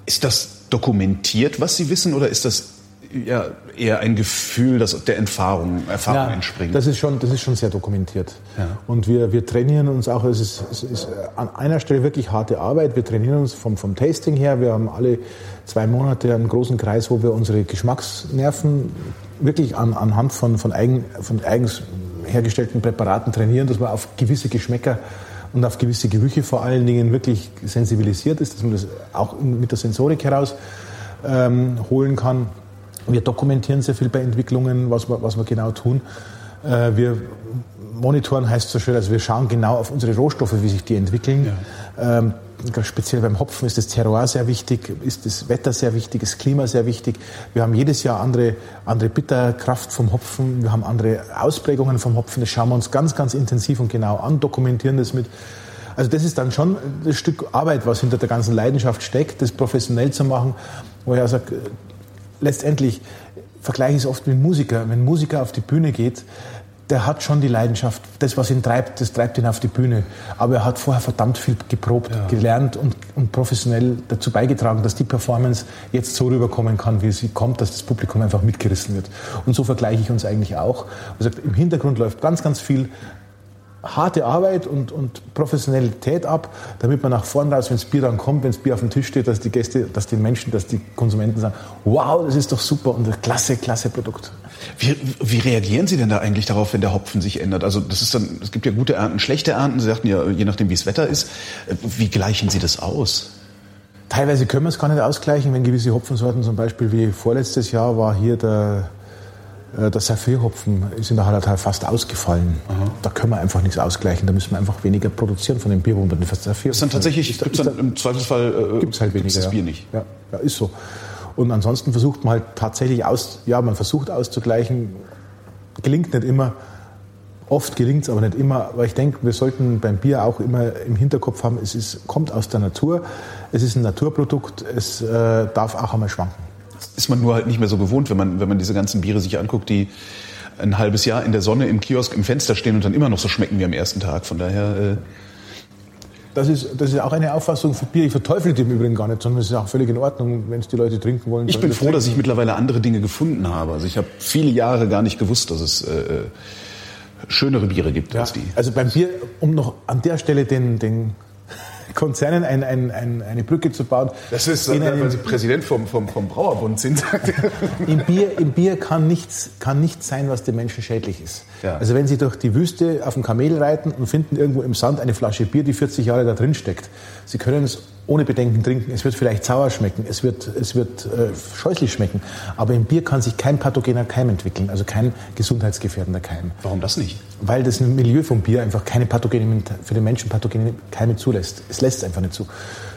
Ist das dokumentiert, was Sie wissen, oder ist das ja, eher ein Gefühl, das der Erfahrung, Erfahrung ja, entspringt.
Das ist schon, das ist schon sehr dokumentiert. Ja. Und wir, wir trainieren uns auch, es ist, es ist an einer Stelle wirklich harte Arbeit. Wir trainieren uns vom, vom Tasting her. Wir haben alle zwei Monate einen großen Kreis, wo wir unsere Geschmacksnerven wirklich an, anhand von, von, eigen, von eigens hergestellten Präparaten trainieren, dass man auf gewisse Geschmäcker und auf gewisse Gerüche vor allen Dingen wirklich sensibilisiert ist, dass man das auch mit der Sensorik heraus ähm, holen kann. Wir dokumentieren sehr viel bei Entwicklungen, was wir, was wir genau tun. Äh, wir monitoren heißt so schön, also wir schauen genau auf unsere Rohstoffe, wie sich die entwickeln. Ja. Ähm, speziell beim Hopfen ist das Terroir sehr wichtig, ist das Wetter sehr wichtig, das Klima sehr wichtig. Wir haben jedes Jahr andere, andere Bitterkraft vom Hopfen, wir haben andere Ausprägungen vom Hopfen. Das schauen wir uns ganz, ganz intensiv und genau an, dokumentieren das mit. Also das ist dann schon ein Stück Arbeit, was hinter der ganzen Leidenschaft steckt, das professionell zu machen, wo ich auch sage, letztendlich vergleiche ich es oft mit Musiker. Wenn ein Musiker auf die Bühne geht, der hat schon die Leidenschaft. Das, was ihn treibt, das treibt ihn auf die Bühne. Aber er hat vorher verdammt viel geprobt, ja. gelernt und, und, professionell dazu beigetragen, dass die Performance jetzt so rüberkommen kann, wie sie kommt, dass das Publikum einfach mitgerissen wird. Und so vergleiche ich uns eigentlich auch. Also Im Hintergrund läuft ganz, ganz viel harte Arbeit und, und Professionalität ab, damit man nach vorne raus, wenn das Bier dann kommt, wenn das Bier auf dem Tisch steht, dass die Gäste, dass die Menschen, dass die Konsumenten sagen, wow, das ist doch super und ein klasse, klasse Produkt.
Wie, wie reagieren Sie denn da eigentlich darauf, wenn der Hopfen sich ändert? Also das ist dann, es gibt ja gute Ernten, schlechte Ernten. Sie sagten ja, je nachdem, wie das Wetter ist. Wie gleichen Sie das aus?
Teilweise können wir es gar nicht ausgleichen, wenn gewisse Hopfensorten, zum Beispiel wie vorletztes Jahr war hier der äh, der Saphirhopfen ist in der Hallertal fast ausgefallen. Aha. Da können wir einfach nichts ausgleichen. Da müssen wir einfach weniger produzieren von den Bierbombern.
Das ist dann tatsächlich, gibt dann im Zweifelsfall
äh, gibt's halt weniger,
das Bier nicht.
Ja. ja, ist so. Und ansonsten versucht man halt tatsächlich aus, ja, man versucht auszugleichen. Gelingt nicht immer. Oft gelingt es aber nicht immer. Aber ich denke, wir sollten beim Bier auch immer im Hinterkopf haben, es ist, kommt aus der Natur. Es ist ein Naturprodukt. Es äh, darf auch einmal schwanken
ist man nur halt nicht mehr so gewohnt, wenn man, wenn man diese ganzen Biere sich anguckt, die ein halbes Jahr in der Sonne im Kiosk im Fenster stehen und dann immer noch so schmecken wie am ersten Tag. Von daher. Äh
das ist, das ist auch eine Auffassung für Bier. Ich verteufel die im Übrigen gar nicht, sondern es ist auch völlig in Ordnung, wenn es die Leute trinken wollen.
Ich bin froh, dass ich mittlerweile andere Dinge gefunden habe. Also ich habe viele Jahre gar nicht gewusst, dass es äh, äh schönere Biere gibt
ja,
als die.
Also beim Bier, um noch an der Stelle den, den Konzernen ein, ein, ein, eine Brücke zu bauen.
Das ist, in weil Sie Präsident vom, vom, vom Brauerbund sind. [LAUGHS]
Im Bier, Im Bier kann, nichts, kann nichts sein, was dem Menschen schädlich ist. Ja. Also wenn Sie durch die Wüste auf dem Kamel reiten und finden irgendwo im Sand eine Flasche Bier, die 40 Jahre da drin steckt, Sie können es ohne Bedenken trinken. Es wird vielleicht sauer schmecken, es wird, es wird äh, scheußlich schmecken, aber im Bier kann sich kein pathogener Keim entwickeln, also kein gesundheitsgefährdender Keim.
Warum das nicht?
Weil das Milieu vom Bier einfach keine pathogene, für den Menschen pathogene Keime zulässt. Es lässt es einfach nicht zu.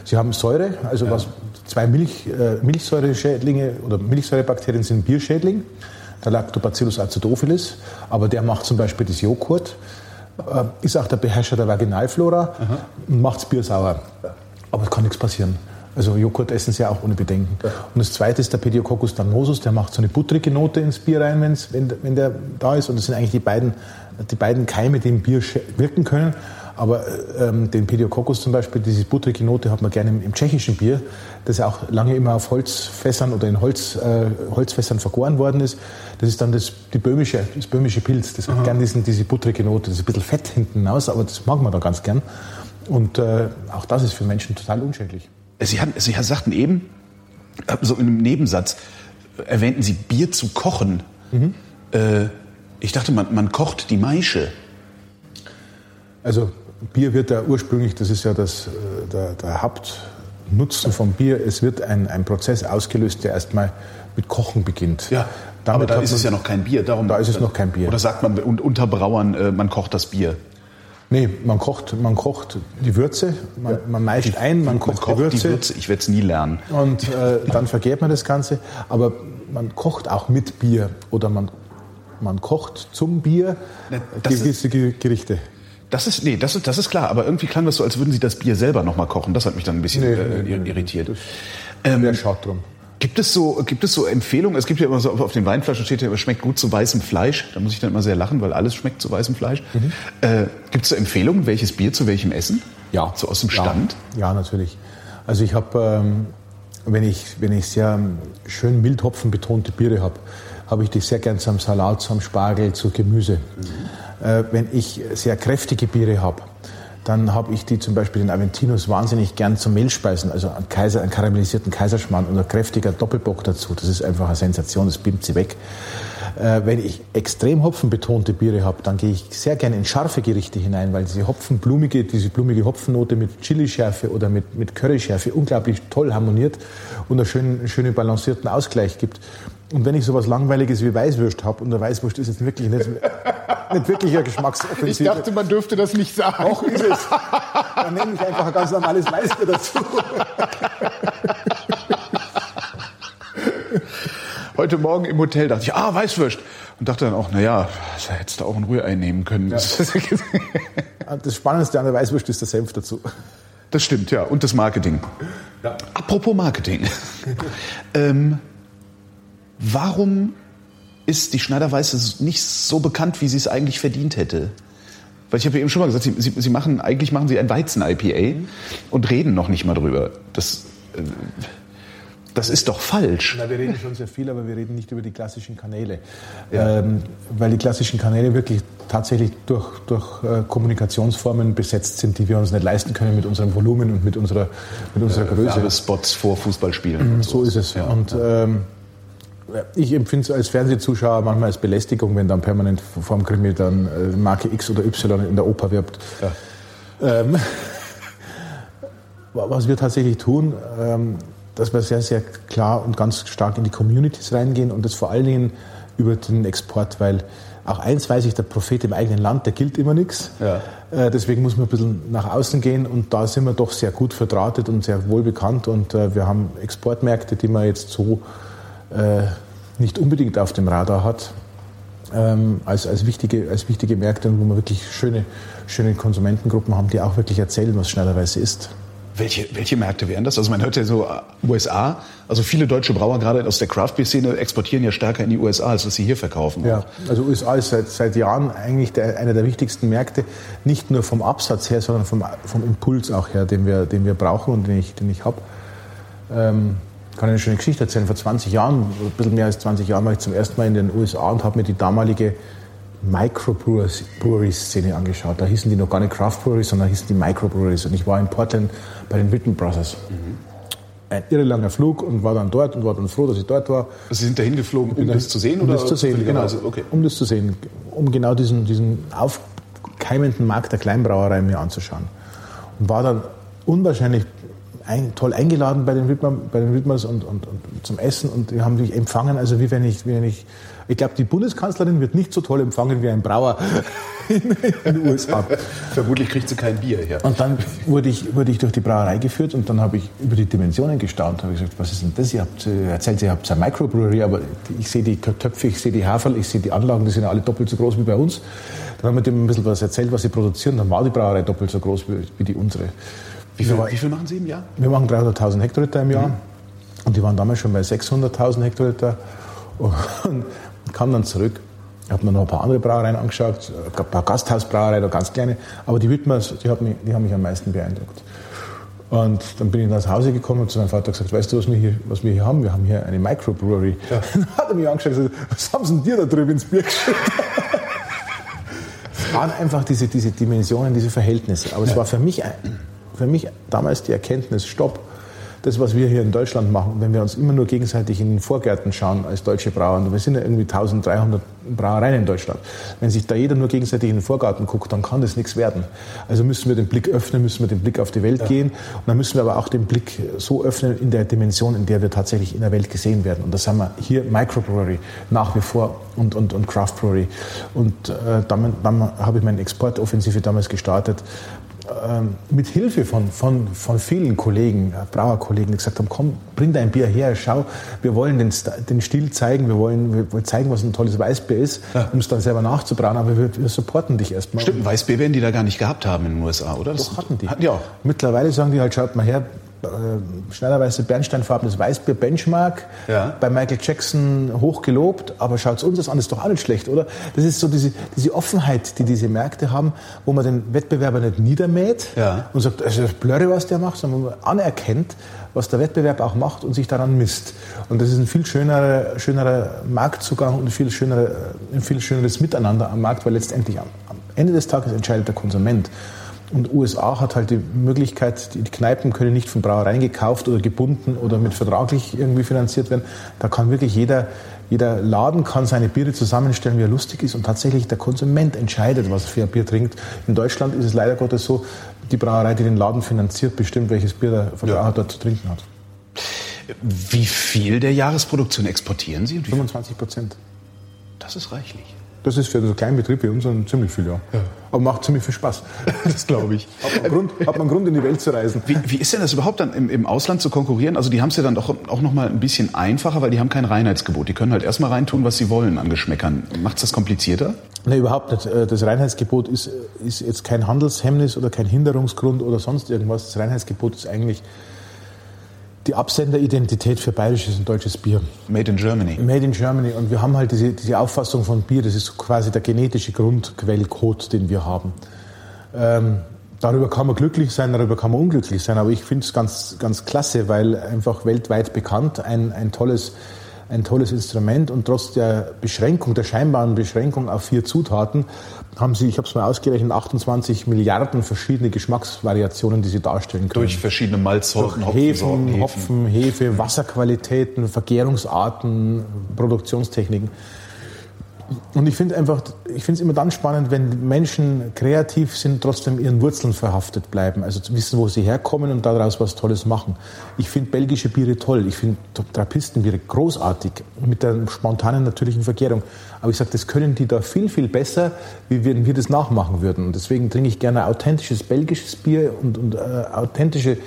Sie haben Säure, also ja. was, zwei Milch, äh, Milchsäureschädlinge oder Milchsäurebakterien sind Bierschädling, der Lactobacillus acidophilus, aber der macht zum Beispiel das Joghurt, äh, ist auch der Beherrscher der Vaginalflora Aha. und macht das Bier sauer. Aber es kann nichts passieren. Also Joghurt essen sie auch ohne Bedenken. Ja. Und das zweite ist der Pediococcus danosus, der macht so eine buttrige Note ins Bier rein, wenn's, wenn, wenn der da ist. Und das sind eigentlich die beiden, die beiden Keime, die im Bier wirken können. Aber ähm, den Pediococcus zum Beispiel, diese buttrige Note hat man gerne im, im, tschechischen Bier, das ja auch lange immer auf Holzfässern oder in Holz, äh, Holzfässern vergoren worden ist. Das ist dann das, die böhmische, das böhmische Pilz. Das hat gerne diesen, diese buttrige Note. Das ist ein bisschen fett hinten raus, aber das mag man da ganz gern. Und äh, auch das ist für Menschen total unschädlich.
Sie, haben, Sie sagten eben, äh, so in einem Nebensatz, erwähnten Sie Bier zu kochen. Mhm. Äh, ich dachte, man, man kocht die Maische.
Also Bier wird ja ursprünglich, das ist ja das, äh, der, der Hauptnutzen vom Bier, es wird ein, ein Prozess ausgelöst, der erstmal mit Kochen beginnt.
Ja, Damit aber da ist es ja noch kein Bier.
Darum, da ist es noch kein Bier.
Oder sagt man unter Brauern, äh, man kocht das Bier?
Nee, man kocht, man kocht die Würze, man, man meischt ein, man kocht, man kocht die, Würze. die Würze.
Ich werde es nie lernen.
Und äh, dann vergärt man das Ganze. Aber man kocht auch mit Bier oder man, man kocht zum Bier das gewisse ist, Gerichte.
Das ist, nee, das ist, das ist klar. Aber irgendwie klang das so, als würden Sie das Bier selber nochmal kochen. Das hat mich dann ein bisschen nee, äh, nee, irritiert.
Ähm, Wer schaut drum?
Gibt es so, gibt es so Empfehlungen? Es gibt ja immer so, auf den Weinflaschen steht ja immer, schmeckt gut zu weißem Fleisch. Da muss ich dann immer sehr lachen, weil alles schmeckt zu weißem Fleisch. Mhm. Äh, gibt es so Empfehlungen, welches Bier zu welchem Essen?
Ja.
So aus dem Stand?
Ja, ja natürlich. Also ich habe, ähm, wenn ich, wenn ich sehr schön Mildhopfen betonte Biere habe, habe ich die sehr gern zum Salat, zum Spargel, zu Gemüse. Mhm. Äh, wenn ich sehr kräftige Biere habe, dann habe ich die zum Beispiel den Aventinus wahnsinnig gern zum Mehlspeisen, also einen, Kaiser, einen karamellisierten Kaiserschmarrn und ein kräftiger Doppelbock dazu. Das ist einfach eine Sensation, das beamt sie weg. Äh, wenn ich extrem hopfenbetonte Biere habe, dann gehe ich sehr gerne in scharfe Gerichte hinein, weil diese Hopfenblumige, diese blumige Hopfennote mit Chilischärfe oder mit, mit Curryschärfe unglaublich toll harmoniert und einen schönen, schönen balancierten Ausgleich gibt. Und wenn ich sowas Langweiliges wie Weißwurst habe, und der Weißwurst ist jetzt wirklich nicht, [LAUGHS] nicht wirklich ein Geschmacksoffensive.
Ich dachte, man dürfte das nicht sagen.
Auch ist es. [LAUGHS] Dann nehme ich einfach ein ganz normales Weißbier dazu. [LAUGHS]
Heute Morgen im Hotel dachte ich, ah, Weißwurst. Und dachte dann auch, naja, da hättest du auch ein Rührei nehmen können. Ja. [LAUGHS]
Das Spannendste an der Weißwurst ist der Senf dazu.
Das stimmt, ja. Und das Marketing. Ja. Apropos Marketing. ähm, Warum ist die Schneiderweiße nicht so bekannt, wie sie es eigentlich verdient hätte? Weil ich habe ja eben schon mal gesagt, sie, sie, sie machen, eigentlich machen sie ein Weizen-IPA mhm. und reden noch nicht mal drüber. Das, äh, das ist doch falsch.
Na, wir reden schon sehr viel, aber wir reden nicht über die klassischen Kanäle. Ja. Ähm, weil die klassischen Kanäle wirklich tatsächlich durch, durch äh, Kommunikationsformen besetzt sind, die wir uns nicht leisten können mit unserem Volumen und mit unserer, mit unserer Größe.
Spots vor Fußballspielen.
Mhm, so ist es. Ja. Und ähm, ich empfinde es als Fernsehzuschauer manchmal als Belästigung, wenn dann permanent vor dem Krimi dann äh, Marke X oder Y in der Oper wirbt. Ja. Ähm, [LAUGHS] was wir tatsächlich tun, ähm, dass wir sehr, sehr klar und ganz stark in die Communities reingehen und das vor allen Dingen über den Export, weil auch eins weiß ich, der Prophet im eigenen Land, der gilt immer nichts. Ja. Äh, deswegen muss man ein bisschen nach außen gehen und da sind wir doch sehr gut verdrahtet und sehr wohl bekannt und äh, wir haben Exportmärkte, die man jetzt so äh, nicht unbedingt auf dem Radar hat, ähm, als, als, wichtige, als wichtige Märkte, wo wir wirklich schöne, schöne Konsumentengruppen haben, die auch wirklich erzählen, was Schneiderweise ist.
Welche, welche Märkte wären das? Also man hört ja so äh, USA, also viele deutsche Brauer gerade aus der Craft Beer Szene exportieren ja stärker in die USA, als was sie hier verkaufen.
Ja, also USA ist seit, seit Jahren eigentlich der, einer der wichtigsten Märkte, nicht nur vom Absatz her, sondern vom, vom Impuls auch her, den wir, den wir brauchen und den ich, den ich habe. Ähm, kann eine schöne Geschichte erzählen. Vor 20 Jahren, ein bisschen mehr als 20 Jahren, war ich zum ersten Mal in den USA und habe mir die damalige Microbrewery-Szene angeschaut. Da hießen die noch gar nicht Craft Breweries, sondern hießen die Microbreweries. Und ich war in Portland bei den Whitten Brothers. Mhm. Ein irre langer Flug und war dann dort und war dann froh, dass ich dort war.
Also Sie sind dahin geflogen, um das zu sehen?
Um oder das zu sehen, genau. Okay. Um das zu sehen. Um genau diesen, diesen aufkeimenden Markt der Kleinbrauerei mir anzuschauen. Und war dann unwahrscheinlich ein, toll eingeladen bei den, Widmer, bei den Widmers und, und, und, zum Essen und die haben mich empfangen, also wie wenn ich, wie wenn ich, ich glaube, die Bundeskanzlerin wird nicht so toll empfangen wie ein Brauer [LAUGHS] in, den USA.
Vermutlich kriegt sie kein Bier her.
Und dann wurde ich, wurde ich durch die Brauerei geführt und dann habe ich über die Dimensionen gestaunt. habe gesagt, was ist denn das? Ihr habt erzählt, ihr habt eine Microbrewery, aber ich sehe die Töpfe, ich sehe die Haferl, ich sehe die Anlagen, die sind alle doppelt so groß wie bei uns. Dann haben wir dem ein bisschen was erzählt, was sie produzieren. Dann war die Brauerei doppelt so groß wie, wie die unsere.
Wie viel, wie viel, machen Sie im Jahr?
Wir machen 300.000 Hektoliter im Jahr. Mhm. Und die waren damals schon bei 600.000 Hektoliter. Und [LAUGHS] kam dann zurück. Ich habe mir noch ein paar andere Brauereien angeschaut, ein paar Gasthausbrauereien, ganz kleine. Aber die Wittmers, die, mich, die haben mich am meisten beeindruckt. Und dann bin ich nach Hause gekommen und zu meinem Vater gesagt, weißt du, was wir hier, was wir hier haben? Wir haben hier eine Microbrewery. Ja. [LAUGHS] Dann hat er mich angeschaut und gesagt, was haben sie denn dir da drüben ins Bier geschüttet? [LAUGHS] es waren einfach diese, diese Dimensionen, diese Verhältnisse. Aber es war für mich ein, für mich damals die Erkenntnis, stopp, das, was wir hier in Deutschland machen, wenn wir uns immer nur gegenseitig in den Vorgärten schauen als deutsche Brauer, wir sind ja irgendwie 1300 Brauereien in Deutschland, wenn sich da jeder nur gegenseitig in den Vorgarten guckt, dann kann das nichts werden. Also müssen wir den Blick öffnen, müssen wir den Blick auf die Welt ja. gehen und dann müssen wir aber auch den Blick so öffnen in der Dimension, in der wir tatsächlich in der Welt gesehen werden. Und das haben wir hier Microbrewery nach wie vor und, und, und Craft Brewery. Und äh, dann, dann habe ich meine Exportoffensive damals gestartet, ähm, mit Hilfe von, von, von vielen Kollegen, äh, Brauerkollegen, die gesagt haben, komm, bring dein Bier her, schau, wir wollen den, den Stil zeigen, wir wollen, wir zeigen, was ein tolles Weißbier ist, ja. um es dann selber nachzubrauen, aber wir, wir supporten dich erstmal.
Stimmt, Weißbier werden die da gar nicht gehabt haben in den USA, oder?
Das Doch, hatten die. Hatten die auch. Mittlerweile sagen die halt, schaut mal her, äh, schnellerweise bernsteinfarbenes Weißbier Benchmark ja. bei Michael Jackson hochgelobt, aber schaut uns das an, ist doch auch nicht schlecht, oder? Das ist so diese, diese Offenheit, die diese Märkte haben, wo man den Wettbewerber nicht niedermäht ja. und sagt, es ist blöre, was der macht, sondern wo man anerkennt, was der Wettbewerb auch macht und sich daran misst. Und das ist ein viel schönerer, schönerer Marktzugang und ein viel, schönerer, ein viel schöneres Miteinander am Markt, weil letztendlich am, am Ende des Tages entscheidet der Konsument. Und USA hat halt die Möglichkeit, die Kneipen können nicht von Brauereien gekauft oder gebunden oder mit vertraglich irgendwie finanziert werden. Da kann wirklich jeder, jeder Laden kann seine Biere zusammenstellen, wie er lustig ist und tatsächlich der Konsument entscheidet, was er für ein Bier trinkt. In Deutschland ist es leider Gottes so, die Brauerei, die den Laden finanziert, bestimmt, welches Bier der Verbraucher ja. dort zu trinken hat.
Wie viel der Jahresproduktion exportieren Sie?
25 Prozent.
Das ist reichlich.
Das ist für so einen kleinen Betrieb wie unseren ziemlich viel, ja. ja. Aber macht ziemlich viel Spaß. [LAUGHS]
Das glaube ich.
Hat man, Grund, hat man Grund, in die Welt zu reisen.
Wie, wie ist denn das überhaupt dann im, im Ausland zu konkurrieren? Also die haben es ja dann doch auch noch mal ein bisschen einfacher, weil die haben kein Reinheitsgebot. Die können halt erstmal reintun, was sie wollen an Geschmäckern. Macht es das komplizierter?
Nee, überhaupt nicht. Äh, das Reinheitsgebot ist, ist jetzt kein Handelshemmnis oder kein Hinderungsgrund oder sonst irgendwas. Das Reinheitsgebot ist eigentlich die Absenderidentität für bayerisches und deutsches Bier.
Made in Germany.
Made in Germany. Und wir haben halt diese, diese Auffassung von Bier, das ist quasi der genetische Grundquellcode, den wir haben. Ähm, darüber kann man glücklich sein, darüber kann man unglücklich sein, aber ich finde es ganz, ganz klasse, weil einfach weltweit bekannt ein, ein tolles ein tolles Instrument und trotz der Beschränkung, der scheinbaren Beschränkung auf vier Zutaten, haben sie, ich habe es mal ausgerechnet, 28 Milliarden verschiedene Geschmacksvariationen, die sie darstellen können.
Durch verschiedene Malzsorten,
Hopfen, Hefen, Hopfen, Hefe, Wasserqualitäten, Vergärungsarten, Produktionstechniken. Und ich finde einfach, ich finde es immer dann spannend, wenn Menschen kreativ sind, trotzdem ihren Wurzeln verhaftet bleiben. Also zu wissen, wo sie herkommen und daraus was Tolles machen. Ich finde belgische Biere toll. Ich finde Trappistenbiere großartig. Mit der spontanen, natürlichen Vergärung. Aber ich sage, das können die da viel, viel besser, wie wenn wir das nachmachen würden. Und deswegen trinke ich gerne authentisches belgisches Bier und, und äh, authentische,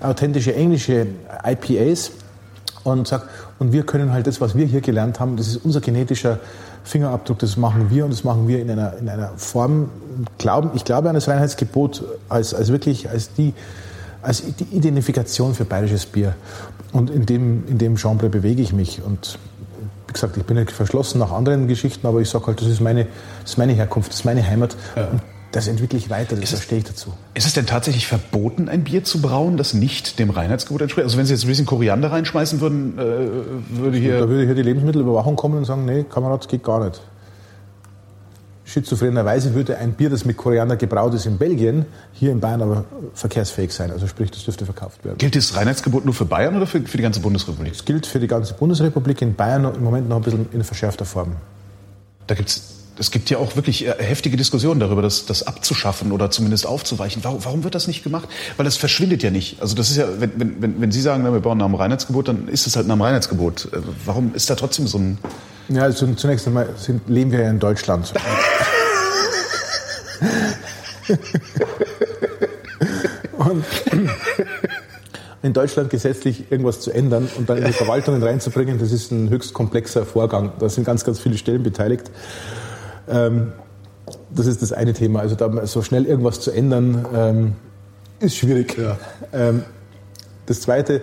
authentische englische IPAs. Und sag, und wir können halt das, was wir hier gelernt haben, das ist unser genetischer Fingerabdruck, das machen wir und das machen wir in einer, in einer Form, glauben, ich glaube an das Reinheitsgebot als, als wirklich, als die, als die Identifikation für bayerisches Bier. Und in dem, in dem Genre bewege ich mich. Und wie gesagt, ich bin nicht verschlossen nach anderen Geschichten, aber ich sage halt, das ist meine, das ist meine Herkunft, das ist meine Heimat. Ja. Das entwickle ich weiter, das verstehe ich dazu.
Ist es denn tatsächlich verboten, ein Bier zu brauen, das nicht dem Reinheitsgebot entspricht? Also wenn Sie jetzt ein bisschen Koriander reinschmeißen würden, äh, würde hier...
Da würde hier die Lebensmittelüberwachung kommen und sagen, nee, Kamerad, das geht gar nicht. Schizophrenerweise würde ein Bier, das mit Koriander gebraut ist in Belgien, hier in Bayern aber verkehrsfähig sein. Also sprich, das dürfte verkauft werden.
Gilt das Reinheitsgebot nur für Bayern oder für, für die ganze Bundesrepublik?
Es gilt für die ganze Bundesrepublik, in Bayern im Moment noch ein bisschen in verschärfter Form.
Da gibt es es gibt ja auch wirklich äh, heftige Diskussionen darüber, das, das abzuschaffen oder zumindest aufzuweichen. Warum, warum wird das nicht gemacht? Weil das verschwindet ja nicht. Also das ist ja, wenn, wenn, wenn Sie sagen, wir bauen nach dem Reinheitsgebot, dann ist es halt nach dem Reinheitsgebot. Äh, warum ist da trotzdem so ein...
Ja, also zunächst einmal sind, leben wir ja in Deutschland. [LAUGHS] und in Deutschland gesetzlich irgendwas zu ändern und dann in die Verwaltungen reinzubringen, das ist ein höchst komplexer Vorgang. Da sind ganz, ganz viele Stellen beteiligt. Ähm, das ist das eine Thema. Also da so schnell irgendwas zu ändern, ähm, ist schwierig. Ja. Ähm, das zweite,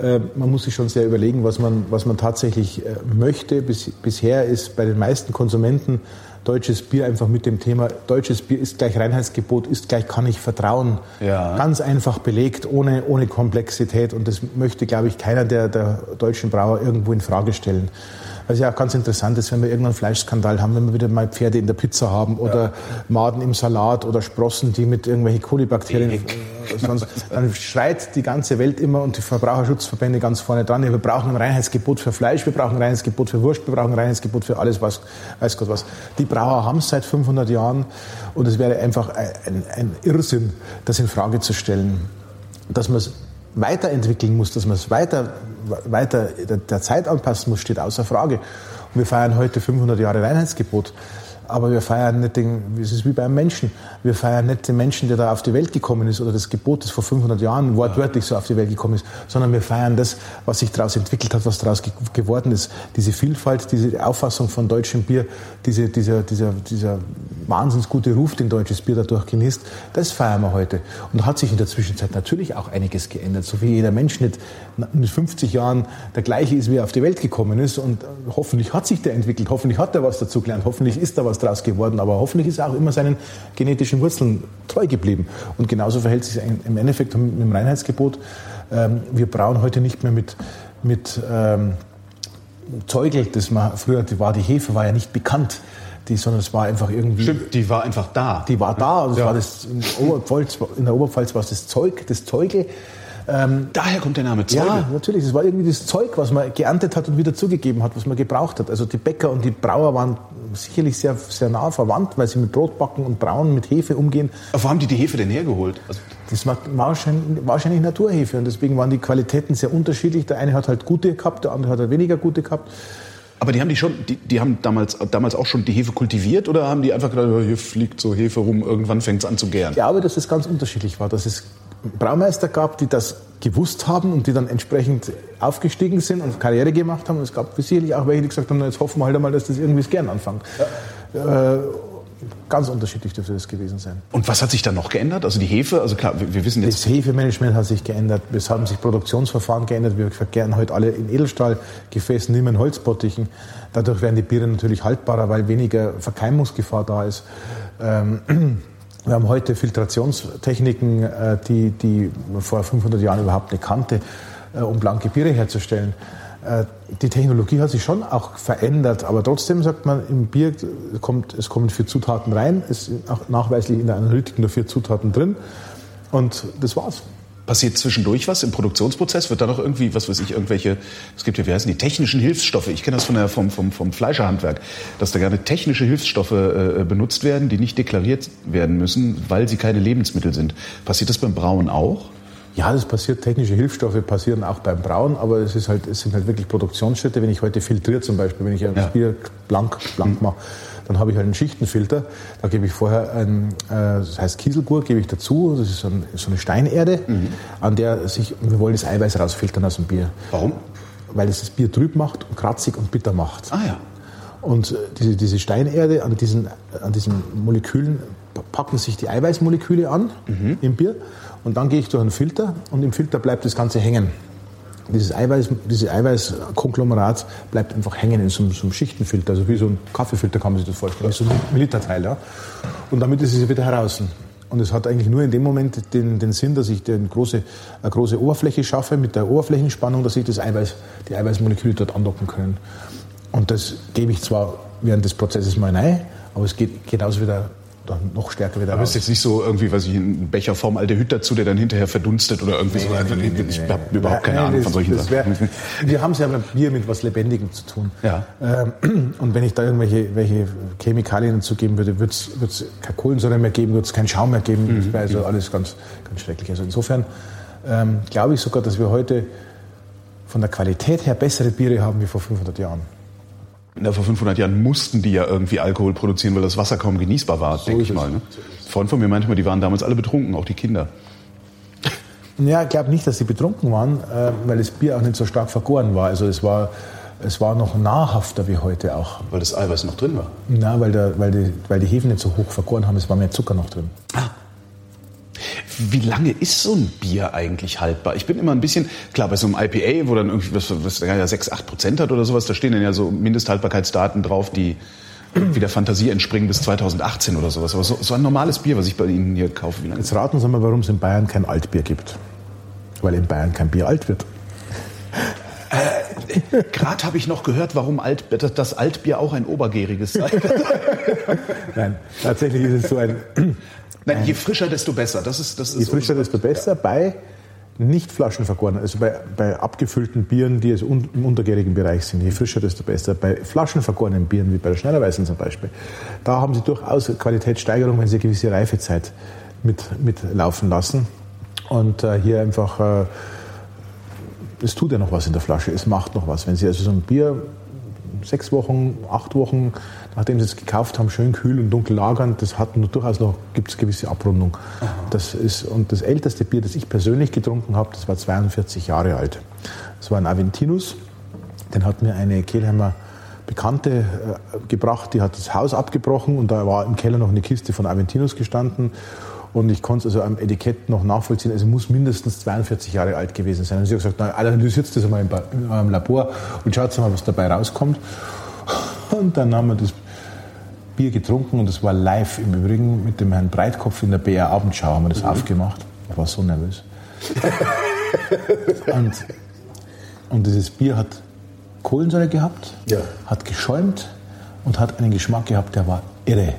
äh, man muss sich schon sehr überlegen, was man, was man tatsächlich äh, möchte. Bis, bisher ist bei den meisten Konsumenten deutsches Bier einfach mit dem Thema, deutsches Bier ist gleich Reinheitsgebot, ist gleich kann ich vertrauen. Ja. Ganz einfach belegt, ohne, ohne Komplexität. Und das möchte, glaube ich, keiner der, der deutschen Brauer irgendwo in Frage stellen. Was ja auch ganz interessant ist, wenn wir irgendeinen Fleischskandal haben, wenn wir wieder mal Pferde in der Pizza haben oder ja. Maden im Salat oder Sprossen, die mit irgendwelchen Kolibakterien, äh, sonst, dann schreit die ganze Welt immer und die Verbraucherschutzverbände ganz vorne dran, wir brauchen ein Reinheitsgebot für Fleisch, wir brauchen ein Reinheitsgebot für Wurst, wir brauchen ein Reinheitsgebot für alles, was, weiß Gott was. Die Brauer haben es seit 500 Jahren und es wäre einfach ein, ein Irrsinn, das in Frage zu stellen, dass man es weiterentwickeln muss, dass man es weiter, weiter der, Zeit anpassen muss, steht außer Frage. Und wir feiern heute 500 Jahre Reinheitsgebot. aber wir feiern nicht den, es ist wie beim Menschen, wir feiern nicht den Menschen, der da auf die Welt gekommen ist oder das Gebot, das vor 500 Jahren wortwörtlich so auf die Welt gekommen ist, sondern wir feiern das, was sich daraus entwickelt hat, was daraus ge geworden ist. Diese Vielfalt, diese Auffassung von deutschem Bier, diese, dieser, dieser, dieser wahnsinns gute Ruf, den deutsches Bier dadurch genießt, das feiern wir heute. Und da hat sich in der Zwischenzeit natürlich auch einiges geändert, so wie jeder Mensch nicht mit 50 Jahren der gleiche ist, wie er auf die Welt gekommen ist und hoffentlich hat sich der entwickelt, hoffentlich hat er was dazu gelernt, hoffentlich ist da was draus geworden, aber hoffentlich ist er auch immer seinen genetischen Wurzeln treu geblieben. Und genauso verhält sich im Endeffekt mit dem Reinheitsgebot. Ähm, wir brauen heute nicht mehr mit, mit ähm, Zeugel, das man früher die war, die Hefe war ja nicht bekannt. Die, sondern es war einfach irgendwie.
Stimmt, die war einfach da.
Die war da. Also ja. war das in, Oberpfalz, in der Oberpfalz war es das Zeug, das Zeugel.
Ähm, Daher kommt der Name
Zeuge. Ja, natürlich. Es war irgendwie das Zeug, was man geerntet hat und wieder zugegeben hat, was man gebraucht hat. Also die Bäcker und die Brauer waren sicherlich sehr, sehr nah verwandt, weil sie mit Brotbacken und Brauen mit Hefe umgehen.
Aber wo haben die die Hefe denn hergeholt? Also
das war wahrscheinlich, wahrscheinlich Naturhefe und deswegen waren die Qualitäten sehr unterschiedlich. Der eine hat halt gute gehabt, der andere hat halt weniger gute gehabt.
Aber die haben die schon, die, die haben damals, damals auch schon die Hefe kultiviert oder haben die einfach gedacht, oh, hier fliegt so Hefe rum, irgendwann fängt es an zu gären?
Ich glaube, dass es ganz unterschiedlich war, dass es Braumeister gab, die das gewusst haben und die dann entsprechend aufgestiegen sind und Karriere gemacht haben. Und es gab sicherlich auch welche, die gesagt haben, na, jetzt hoffen wir halt einmal, dass das irgendwie gern anfängt. Ja. Äh, ganz unterschiedlich dürfte das gewesen sein.
Und was hat sich da noch geändert? Also die Hefe, also klar, wir, wir wissen
jetzt... Das Hefemanagement hat sich geändert, es haben sich Produktionsverfahren geändert, wir verkehren heute alle in Edelstahlgefäßen, nicht mehr in Holzbottichen. Dadurch werden die Biere natürlich haltbarer, weil weniger Verkeimungsgefahr da ist. Ähm, wir haben heute Filtrationstechniken, äh, die, die man vor 500 Jahren überhaupt nicht kannte, äh, um blanke Biere herzustellen. Äh, die Technologie hat sich schon auch verändert, aber trotzdem sagt man, im Bier kommt, es kommen vier Zutaten rein, es sind auch nachweislich in der Analytik nur vier Zutaten drin und das war's.
Passiert zwischendurch was im Produktionsprozess? Wird da noch irgendwie, was weiß ich, irgendwelche, es gibt ja, wie heißen die, technischen Hilfsstoffe. Ich kenne das von der, vom, vom, vom Fleischerhandwerk, dass da gerne technische Hilfsstoffe äh, benutzt werden, die nicht deklariert werden müssen, weil sie keine Lebensmittel sind. Passiert das beim Brauen auch?
Ja, das passiert. Technische Hilfsstoffe passieren auch beim Brauen, aber es, ist halt, es sind halt wirklich Produktionsschritte. Wenn ich heute filtriere zum Beispiel, wenn ich ein ja. Bier blank, blank mache, dann habe ich halt einen Schichtenfilter. Da gebe ich vorher ein, äh, das heißt Kieselgur, gebe ich dazu. Das ist so, ein, so eine Steinerde, mhm. an der sich, wir wollen das Eiweiß rausfiltern aus dem Bier.
Warum?
Weil es das Bier trüb macht und kratzig und bitter macht.
Ah ja.
Und äh, diese, diese Steinerde, an diesen, an diesen Molekülen packen sich die Eiweißmoleküle an mhm. im Bier. Und dann gehe ich durch einen Filter und im Filter bleibt das Ganze hängen. Dieses Eiweiß, dieses Eiweißkonglomerat bleibt einfach hängen in so, so, einem Schichtenfilter, also wie so ein Kaffeefilter kann man sich das vorstellen, wie so ein Militerteil. Ja? Und damit ist es wieder heraus. Und es hat eigentlich nur in dem Moment den, den Sinn, dass ich eine große, eine große Oberfläche schaffe mit der Oberflächenspannung, dass sich das Eiweiß, die Eiweißmoleküle dort andocken können. Und das gebe ich zwar während des Prozesses mal rein, aber es geht genauso wieder dann noch stärker wieder
Aber es ist jetzt nicht so irgendwie, weiß ich, ein Becher Form Aldehyd dazu, der dann hinterher verdunstet oder irgendwie nee, so. Also, nee, nee, ich habe überhaupt keine Ahnung von solchen Sachen.
Wär, wir haben es ja beim Bier mit was Lebendigem zu tun.
Ja.
Ähm, und wenn ich da irgendwelche welche Chemikalien dazugeben würde, würde es keine Kohlensäure mehr geben, würde es keinen Schaum mehr geben. Mhm. Das wäre also alles ganz, ganz schrecklich. Also insofern ähm, glaube ich sogar, dass wir heute von der Qualität her bessere Biere haben wie vor 500 Jahren.
Na, vor 500 Jahren mussten die ja irgendwie Alkohol produzieren, weil das Wasser kaum genießbar war, so denke ich mal. Ne? Freund von mir manchmal, die waren damals alle betrunken, auch die Kinder.
Ja, ich glaube nicht, dass sie betrunken waren, äh, weil das Bier auch nicht so stark vergoren war. Also es war, es war noch nahrhafter wie heute auch.
Weil das Eiweiß noch drin war?
Na, weil, der, weil, die, weil die Hefen nicht so hoch vergoren haben, es war mehr Zucker noch drin.
Ah. Wie lange ist so ein Bier eigentlich haltbar? Ich bin immer ein bisschen, klar, bei so einem IPA, wo dann irgendwie was, was ja 6, 8 Prozent hat oder sowas, da stehen dann ja so Mindesthaltbarkeitsdaten drauf, die wie der Fantasie entspringen bis 2018 oder sowas. Aber so, so, ein normales Bier, was ich bei Ihnen hier kaufe, wie
lange? Jetzt raten Sie mal, warum es in Bayern kein Altbier gibt. Weil in Bayern kein Bier alt wird.
Äh, Gerade habe ich noch gehört, warum Alt, das Altbier auch ein obergäriges sei. [LAUGHS]
Nein, tatsächlich ist es so ein, [CLEARS THROAT]
Nein, je frischer, desto besser. Das ist, das
ist je frischer, desto besser. Bei nicht flaschenvergorenen, also bei, bei abgefüllten Bieren, die also un, im untergärigen Bereich sind, je frischer, desto besser. Bei flaschenvergorenen Bieren, wie bei der Schneiderweißen zum Beispiel, da haben sie durchaus Qualitätssteigerung, wenn sie eine gewisse Reifezeit mit, mitlaufen lassen. Und äh, hier einfach, äh, es tut ja noch was in der Flasche, es macht noch was. Wenn Sie also so ein Bier sechs Wochen, acht Wochen, nachdem sie es gekauft haben, schön kühl und dunkel lagern. Das hat nur durchaus noch, gibt es gewisse Abrundung. Das ist, und das älteste Bier, das ich persönlich getrunken habe, das war 42 Jahre alt. Das war ein Aventinus. Den hat mir eine Kehlheimer Bekannte äh, gebracht, die hat das Haus abgebrochen und da war im Keller noch eine Kiste von Aventinus gestanden. Und ich konnte es also am Etikett noch nachvollziehen. Also muss mindestens 42 Jahre alt gewesen sein. Und sie hat gesagt, na, analysiert das einmal in eurem Labor und schaut mal, was dabei rauskommt. Und dann haben wir das Bier getrunken und das war live im Übrigen mit dem Herrn Breitkopf in der BR Abendschau haben wir das mhm. aufgemacht. Ich war so nervös. und, und dieses Bier hat Kohlensäure gehabt, ja. hat geschäumt und hat einen Geschmack gehabt, der war irre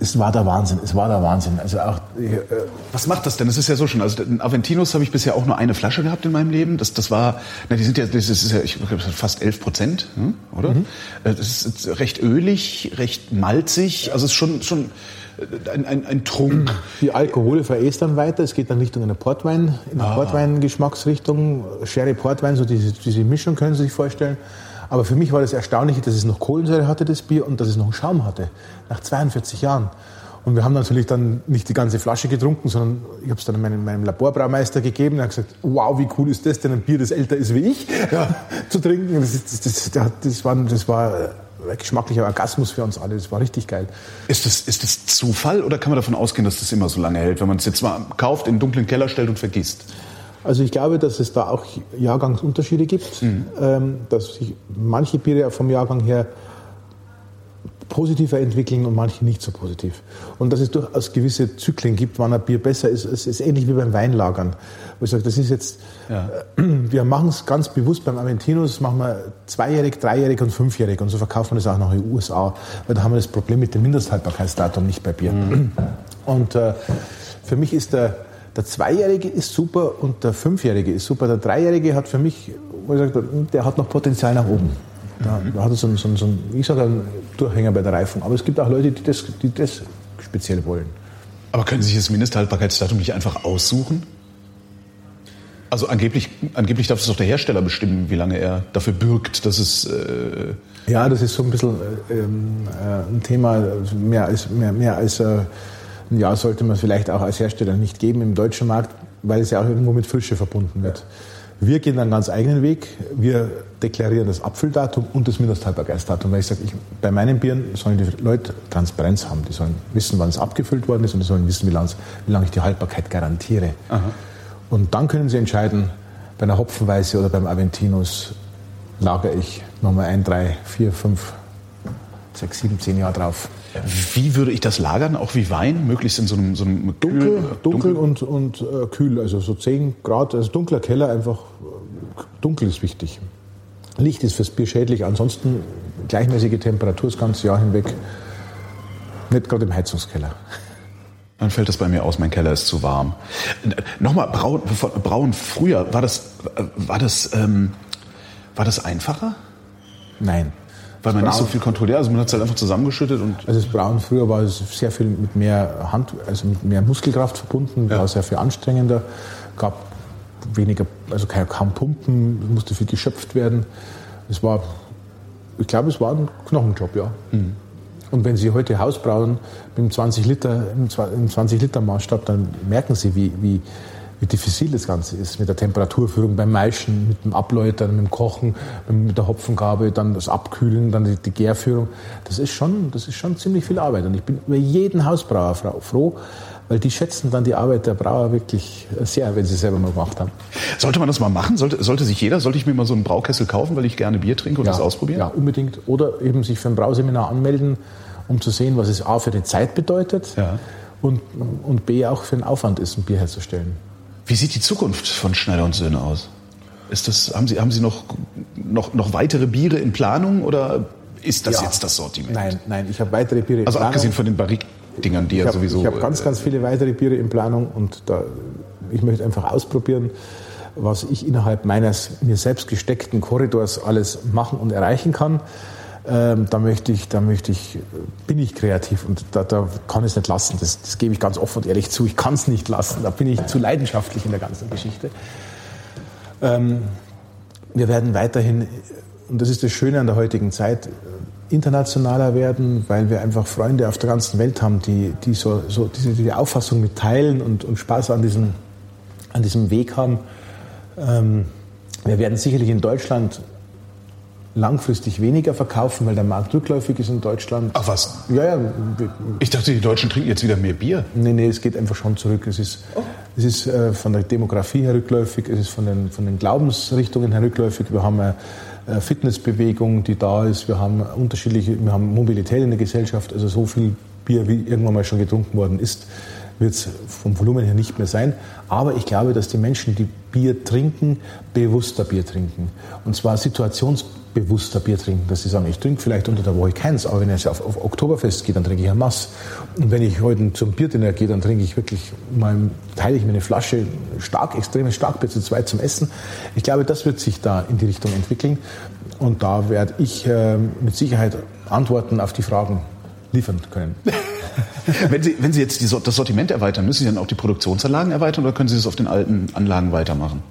es war der Wahnsinn, es war der Wahnsinn. Also auch,
äh, Was macht das denn? Das ist ja so schon. Also den Aventinus habe ich bisher auch nur eine Flasche gehabt in meinem Leben. Das, das war, na, die sind ja, das ist ja, ich glaube, fast 11 Prozent, hm, oder? Mhm. Äh, das ist recht ölig, recht malzig. Also es ist schon, schon äh, ein, ein, ein Trunk.
Die Alkohole verästern weiter. Es geht dann Richtung einer Portwein, in eine ah. Portwein-Geschmacksrichtung. Sherry Portwein, so diese, diese Mischung können Sie sich vorstellen. Aber für mich war das Erstaunliche, dass es noch Kohlensäure hatte, das Bier, und dass es noch einen Schaum hatte. Nach 42 Jahren. Und wir haben natürlich dann nicht die ganze Flasche getrunken, sondern ich habe es dann meinem, meinem Laborbraumeister gegeben. Er hat gesagt, wow, wie cool ist das denn, ein Bier, das älter ist wie ich, [LAUGHS] ja, zu trinken. Das, das, das, das, war, das war ein geschmacklicher Orgasmus für uns alle. Das war richtig geil.
Ist das, ist das Zufall oder kann man davon ausgehen, dass das immer so lange hält, wenn man es jetzt mal kauft, in den dunklen Keller stellt und vergisst?
Also ich glaube, dass es da auch Jahrgangsunterschiede gibt, mhm. ähm, dass sich manche Biere vom Jahrgang her positiver entwickeln und manche nicht so positiv. Und dass es durchaus gewisse Zyklen gibt, wann ein Bier besser ist. Es ist ähnlich wie beim Weinlagern. Wo ich sage, das ist jetzt, ja. äh, [CLEARS THROAT] wir machen es ganz bewusst beim Aventinus, machen wir zweijährig, dreijährig und fünfjährig. Und so verkaufen wir das auch noch in den USA. Weil da haben wir das Problem mit dem Mindesthaltbarkeitsdatum nicht bei Bier. Mhm. Und äh, für mich ist der, der Zweijährige ist super und der Fünfjährige ist super. Der Dreijährige hat für mich, der hat noch Potenzial nach oben. Da, mhm. da hat er so, so, so, ich sage, einen Durchhänger bei der Reifung. Aber es gibt auch Leute, die das, die das speziell wollen.
Aber können Sie sich das Mindesthaltbarkeitsdatum nicht einfach aussuchen? Also angeblich, angeblich darf es doch der Hersteller bestimmen, wie lange er dafür bürgt, dass es. Äh
ja, das ist so ein bisschen äh, ähm, äh, ein Thema, mehr als, mehr, mehr als äh, ein Jahr sollte man es vielleicht auch als Hersteller nicht geben im deutschen Markt, weil es ja auch irgendwo mit Frische verbunden wird. Wir gehen einen ganz eigenen Weg. Wir deklarieren das Abfülldatum und das Mindesthaltbarkeitsdatum. Weil ich sage, ich, bei meinen Bieren sollen die Leute Transparenz haben. Die sollen wissen, wann es abgefüllt worden ist und die sollen wissen, wie lange, wie lange ich die Haltbarkeit garantiere. Aha. Und dann können sie entscheiden, bei einer Hopfenweise oder beim Aventinus lagere ich nochmal ein, drei, vier, fünf, sechs, sieben, zehn Jahre drauf.
Wie würde ich das lagern? Auch wie Wein? Möglichst in so einem, so einem
dunkel, kühl, dunkel, dunkel und, und äh, kühl. Also so 10 Grad, also dunkler Keller einfach. Äh, dunkel ist wichtig. Licht ist fürs Bier schädlich. Ansonsten gleichmäßige Temperatur das ganze Jahr hinweg. Nicht gerade im Heizungskeller.
Dann fällt das bei mir aus, mein Keller ist zu warm. Nochmal, Brauen, Brauen früher, war das, war das, ähm, war das einfacher?
Nein.
Weil man nicht so viel kontrolliert, also man hat es halt einfach zusammengeschüttet und.
Also das Brauen früher war es sehr viel mit mehr Hand, also mit mehr Muskelkraft verbunden, ja. war sehr viel anstrengender, gab weniger, also kaum Pumpen, musste viel geschöpft werden. Es war, ich glaube, es war ein Knochenjob, ja. Mhm. Und wenn Sie heute Haus brauen mit einem 20 Liter, im 20 Liter Maßstab, dann merken Sie, wie, wie, wie diffizil das Ganze ist mit der Temperaturführung beim Maischen, mit dem Abläutern, mit dem Kochen, mit der Hopfengabe, dann das Abkühlen, dann die, die Gärführung. Das ist, schon, das ist schon ziemlich viel Arbeit. Und ich bin über jeden Hausbrauer froh, weil die schätzen dann die Arbeit der Brauer wirklich sehr, wenn sie es selber mal gemacht haben.
Sollte man das mal machen? Sollte, sollte sich jeder, sollte ich mir mal so einen Braukessel kaufen, weil ich gerne Bier trinke und
ja,
das ausprobieren?
Ja, unbedingt. Oder eben sich für ein Brauseminar anmelden, um zu sehen, was es A für die Zeit bedeutet ja. und, und B auch für den Aufwand ist, ein Bier herzustellen.
Wie sieht die Zukunft von Schneider und Söhne aus? Ist das, haben Sie, haben Sie noch, noch, noch weitere Biere in Planung oder ist das ja. jetzt das Sortiment?
Nein, nein, ich habe weitere Biere
in also Planung. Also abgesehen von den Barrique-Dingern, die ja sowieso...
Ich habe ganz, ganz viele weitere Biere in Planung und da, ich möchte einfach ausprobieren, was ich innerhalb meines mir selbst gesteckten Korridors alles machen und erreichen kann ähm, da möchte ich, da möchte ich, bin ich kreativ und da, da kann ich es nicht lassen. Das, das gebe ich ganz offen und ehrlich zu. Ich kann es nicht lassen. Da bin ich zu leidenschaftlich in der ganzen Geschichte. Ähm, wir werden weiterhin, und das ist das Schöne an der heutigen Zeit, internationaler werden, weil wir einfach Freunde auf der ganzen Welt haben, die, die so, so diese, die Auffassung mitteilen und, und Spaß an diesem, an diesem Weg haben. Ähm, wir werden sicherlich in Deutschland langfristig weniger verkaufen, weil der Markt rückläufig ist in Deutschland.
Ach was?
Ja, ja.
Ich dachte, die Deutschen trinken jetzt wieder mehr Bier.
Nee, nee, es geht einfach schon zurück. Es ist, oh. es ist äh, von der Demografie her rückläufig, es ist von den, von den Glaubensrichtungen her rückläufig. Wir haben eine Fitnessbewegung, die da ist. Wir haben unterschiedliche, wir haben Mobilität in der Gesellschaft. Also so viel Bier, wie irgendwann mal schon getrunken worden ist, wird es vom Volumen her nicht mehr sein. Aber ich glaube, dass die Menschen, die Bier trinken, bewusster Bier trinken. Und zwar situationsbewusster Bier trinken. Dass sie sagen, ich trinke vielleicht unter der Woche keins, aber wenn ich auf, auf Oktoberfest gehe, dann trinke ich ein Mass. Und wenn ich heute zum Bierdinner gehe, dann trinke ich wirklich mal, teile ich mir eine Flasche stark, extremes Starkbier zu zweit zum Essen. Ich glaube, das wird sich da in die Richtung entwickeln. Und da werde ich äh, mit Sicherheit Antworten auf die Fragen liefern können. [LAUGHS]
wenn, Sie, wenn Sie jetzt die, das Sortiment erweitern, müssen Sie dann auch die Produktionsanlagen erweitern oder können Sie das auf den alten Anlagen weitermachen?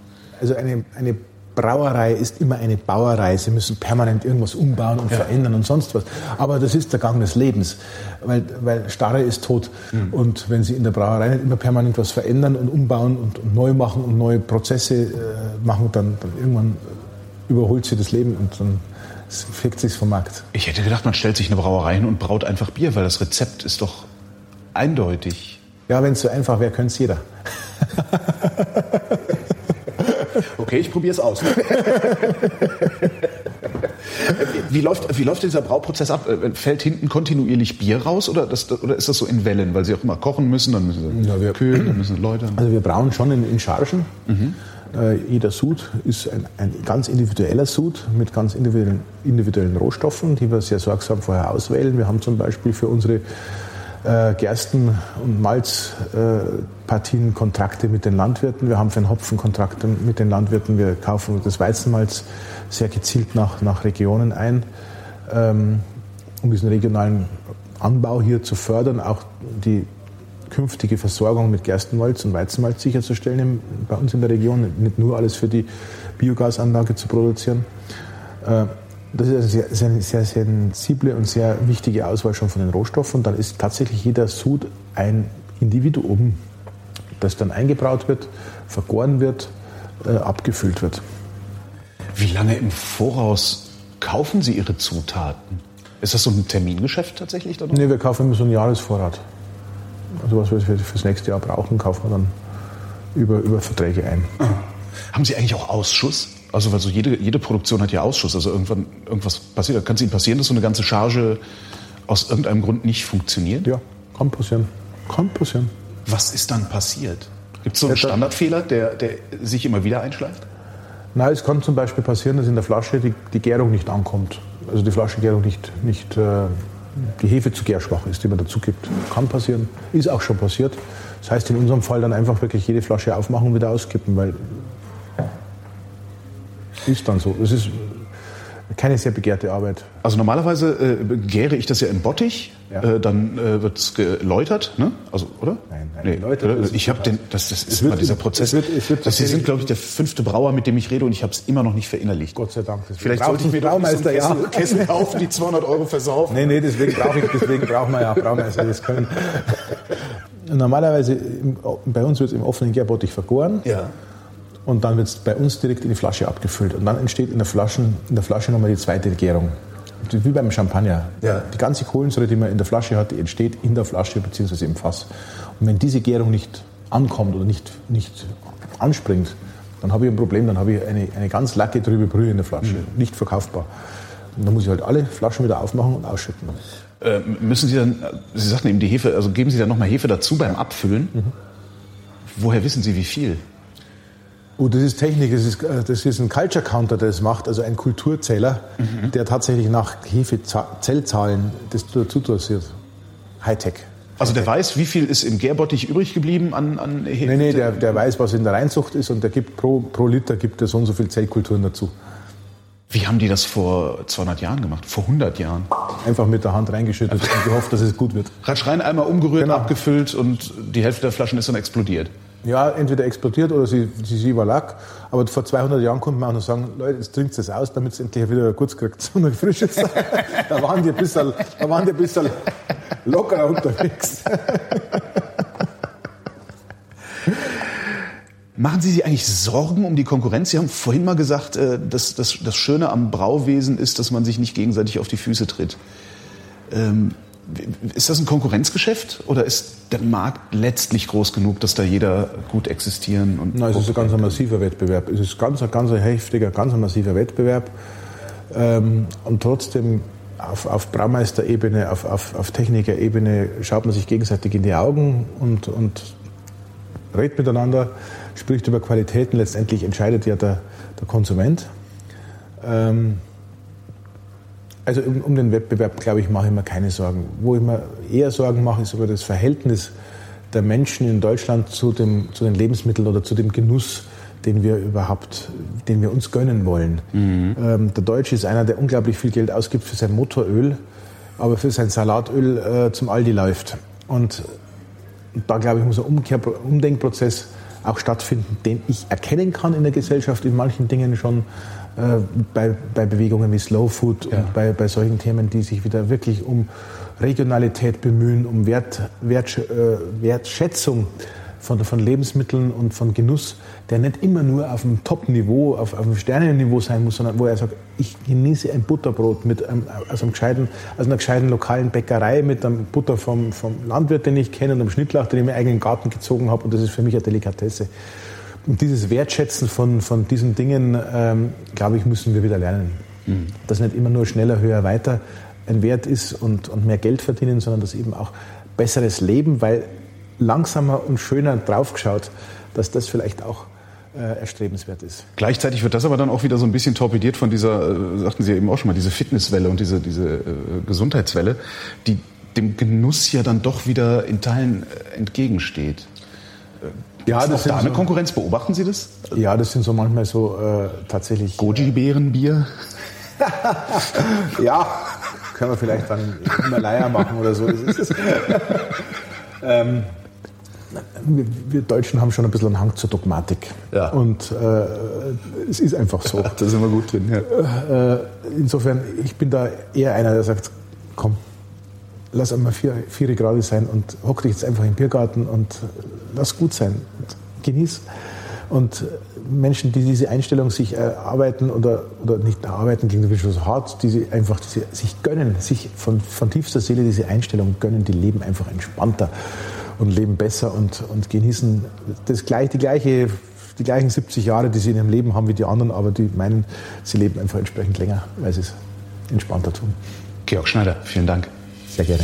Also eine, eine Brauerei ist immer eine Bauerei. Sie müssen permanent irgendwas umbauen und ja. verändern und sonst was. Aber das ist der Gang des Lebens, weil, weil Starre ist tot. Mhm. Und wenn Sie in der Brauerei nicht immer permanent was verändern und umbauen und, und neu machen und neue Prozesse äh, machen, dann, dann irgendwann überholt Sie das Leben und dann fickt sich vom Markt.
Ich hätte gedacht, man stellt sich eine Brauerei hin und braut einfach Bier, weil das Rezept ist doch eindeutig.
Ja, wenn es so einfach wäre, könnte es jeder. [LAUGHS]
okay, ich probiere es aus. wie, läuft, wie läuft dieser Brauprozess ab? Fällt hinten kontinuierlich Bier raus oder, das, oder ist das so in Wellen, weil Sie auch immer kochen müssen, dann müssen Sie ja, wir, kühlen, dann müssen Leute...
Also wir brauen schon in, in Chargen. Mhm. Äh, jeder Sud ist ein, ein, ganz individueller Sud mit ganz individuellen, individuellen, Rohstoffen, die wir sehr sorgsam vorher auswählen. Wir haben zum Beispiel für unsere äh, Gersten- und Malzpartien äh, Kontrakte mit den Landwirten. Wir haben für den Hopfen Kontrakte mit den Landwirten. Wir kaufen das Weizenmalz sehr gezielt nach, nach Regionen ein, ähm, um diesen regionalen Anbau hier zu fördern. Auch die künftige Versorgung mit Gerstenmalz und Weizenmalz sicherzustellen bei uns in der Region, nicht nur alles für die Biogasanlage zu produzieren. Äh, das ist eine sehr, sehr, sensible und sehr wichtige Auswahl schon von den Rohstoffen. Dann ist tatsächlich jeder Sud ein Individuum, das dann eingebraut wird, vergoren wird, äh, abgefüllt wird.
Wie lange im Voraus kaufen Sie Ihre Zutaten? Ist das so ein Termingeschäft tatsächlich?
Nee, wir kaufen immer so einen Jahresvorrat. Also was wir für, das nächste Jahr brauchen, kaufen wir dann über, über Verträge ein. Ah.
Haben Sie eigentlich auch Ausschuss? Also weil so jede, jede Produktion hat ja Ausschuss. Also irgendwann irgendwas passiert. Kann es Ihnen passieren, dass so eine ganze Charge aus irgendeinem Grund nicht funktioniert?
Ja, kann passieren. Kann passieren.
Was ist dann passiert? Gibt es so einen ja, Standardfehler, der, der sich immer wieder einschleift?
Nein, es kann zum Beispiel passieren, dass in der Flasche die, die Gärung nicht ankommt. Also die Flaschengärung nicht, nicht äh, die Hefe zu gärschwach ist, die man dazu gibt. Kann passieren, ist auch schon passiert. Das heißt in unserem Fall dann einfach wirklich jede Flasche aufmachen und wieder auskippen, weil ist dann so. Das ist keine sehr begehrte Arbeit.
Also normalerweise äh, gäre ich das ja in Bottich, ja. Äh, dann äh, wird es geläutert, ne? Also, oder?
Nein, nein. Nee, geläutert,
ich habe den, das, das ist immer dieser Prozess. Es wird, es wird das, Sie sind, glaube ich, der fünfte Brauer, mit dem ich rede und ich habe es immer noch nicht verinnerlicht.
Gott sei Dank.
Vielleicht sollte ich mir Braumeister,
so
Kessel, ja. Kessel kaufen, die 200 Euro versaufen.
Nee, nee, deswegen brauche ich, deswegen brauchen wir ja Braumeister, das können. [LAUGHS] Normalerweise, bei uns wird es im offenen Gärbottich vergoren.
Ja
und dann wird es bei uns direkt in die Flasche abgefüllt. Und dann entsteht in der, Flaschen, in der Flasche nochmal die zweite Gärung. Wie beim Champagner. Ja. Die ganze Kohlensäure, die man in der Flasche hat, die entsteht in der Flasche bzw. im Fass. Und wenn diese Gärung nicht ankommt oder nicht, nicht anspringt, dann habe ich ein Problem, dann habe ich eine, eine ganz lacke, trübe Brühe in der Flasche. Mhm. Nicht verkaufbar. Und dann muss ich halt alle Flaschen wieder aufmachen und ausschütten.
Äh, müssen Sie dann, Sie sagten eben die Hefe, also geben Sie dann nochmal Hefe dazu beim Abfüllen? Mhm. Woher wissen Sie, wie viel?
Oh, das ist Technik, das ist, äh, das ist ein Culture Counter, der das macht, also ein Kulturzähler, mhm. der tatsächlich nach Hefezellzahlen das dazu dosiert. Hightech.
Also der weiß, wie viel ist im Gärbottich übrig geblieben an, an
Hefe? Nee, nee, der, der weiß, was in der Reinzucht ist und der gibt pro, pro Liter gibt er so und so viel Zellkulturen dazu.
Wie haben die das vor 200 Jahren gemacht? Vor 100 Jahren?
Einfach mit der Hand reingeschüttet und gehofft, dass es gut wird.
Ratsch rein, einmal umgerührt, genau. abgefüllt und die Hälfte der Flaschen ist dann explodiert.
Ja, entweder explodiert oder sie, sie, sie überlag. Aber vor 200 Jahren konnte man auch noch sagen, Leute, jetzt trinkt es aus, damit es endlich wieder kurz kriegt, [LAUGHS] so ein frisches. da waren die ein bisschen, da waren die ein bisschen lockerer unterwegs.
Machen Sie sich eigentlich Sorgen um die Konkurrenz? Sie haben vorhin mal gesagt, äh, dass das, das Schöne am Brauwesen ist, dass man sich nicht gegenseitig auf die Füße tritt. Ähm, ist das ein Konkurrenzgeschäft oder ist der Markt letztlich groß genug, dass da jeder gut existieren und.
Nein, es ist ein ganz massiver Wettbewerb. Es ist ganz, ganz ein heftiger, ganz massiver Wettbewerb. Ähm, und trotzdem auf, auf Braumeisterebene, auf, auf, auf Technikerebene schaut man sich gegenseitig in die Augen und, und redet miteinander, spricht über Qualitäten. Letztendlich entscheidet ja der, der Konsument. Ähm, also um, um, den Wettbewerb, glaube ich, mache ich mir keine Sorgen. Wo ich mir eher Sorgen mache, ist über das Verhältnis der Menschen in Deutschland zu, dem, zu den Lebensmitteln oder zu dem Genuss, den wir überhaupt, den wir uns gönnen wollen. Mhm. Ähm, der Deutsche ist einer, der unglaublich viel Geld ausgibt für sein Motoröl, aber für sein Salatöl äh, zum Aldi läuft. Und da, glaube ich, muss ein Umkehr, Umdenkprozess auch stattfinden, den ich erkennen kann in der Gesellschaft in manchen Dingen schon äh, bei, bei Bewegungen wie Slow Food ja. und bei, bei solchen Themen, die sich wieder wirklich um Regionalität bemühen, um Wert, Wert, äh, Wertschätzung von, von Lebensmitteln und von Genuss, der nicht immer nur auf dem Top-Niveau, auf, auf dem Sternenniveau sein muss, sondern wo er sagt, ich genieße ein Butterbrot mit einem, aus, einem gescheiten, aus einer gescheiten lokalen Bäckerei mit einem Butter vom, vom Landwirt, den ich kenne, und einem Schnittlauch, den ich in meinen eigenen Garten gezogen habe. Und das ist für mich eine Delikatesse. Und dieses Wertschätzen von, von diesen Dingen, ähm, glaube ich, müssen wir wieder lernen. Mhm. Dass nicht immer nur schneller, höher, weiter ein Wert ist und, und mehr Geld verdienen, sondern dass eben auch besseres Leben, weil langsamer und schöner draufgeschaut, dass das vielleicht auch äh, erstrebenswert ist.
Gleichzeitig wird das aber dann auch wieder so ein bisschen torpediert von dieser, äh, sagten Sie ja eben auch schon mal, diese Fitnesswelle und diese, diese äh, Gesundheitswelle, die dem Genuss ja dann doch wieder in Teilen äh, entgegensteht. Ja, das ist da eine so, Konkurrenz. Beobachten Sie das?
Ja, das sind so manchmal so äh, tatsächlich.
Goji-Beerenbier? [LAUGHS]
ja, können wir vielleicht dann im Himalaya machen oder so. [LAUGHS] ähm, wir, wir, Deutschen haben schon ein bisschen einen Hang zur Dogmatik. Ja. Und äh, es ist einfach so. [LAUGHS]
da sind wir gut drin. Ja.
Äh, insofern, ich bin da eher einer, der sagt, komm, lass einmal vier, vier Grad sein und hock dich jetzt einfach im Biergarten und lass gut sein. Genieß. Und Menschen, die diese Einstellung sich erarbeiten oder, oder nicht erarbeiten, klingt natürlich so hart, die sie einfach die sie sich gönnen, sich von, von tiefster Seele diese Einstellung gönnen, die leben einfach entspannter und leben besser und, und genießen das gleich, die, gleiche, die gleichen 70 Jahre, die sie in ihrem Leben haben wie die anderen, aber die meinen, sie leben einfach entsprechend länger, weil sie es entspannter tun.
Georg Schneider, vielen Dank.
Sehr gerne.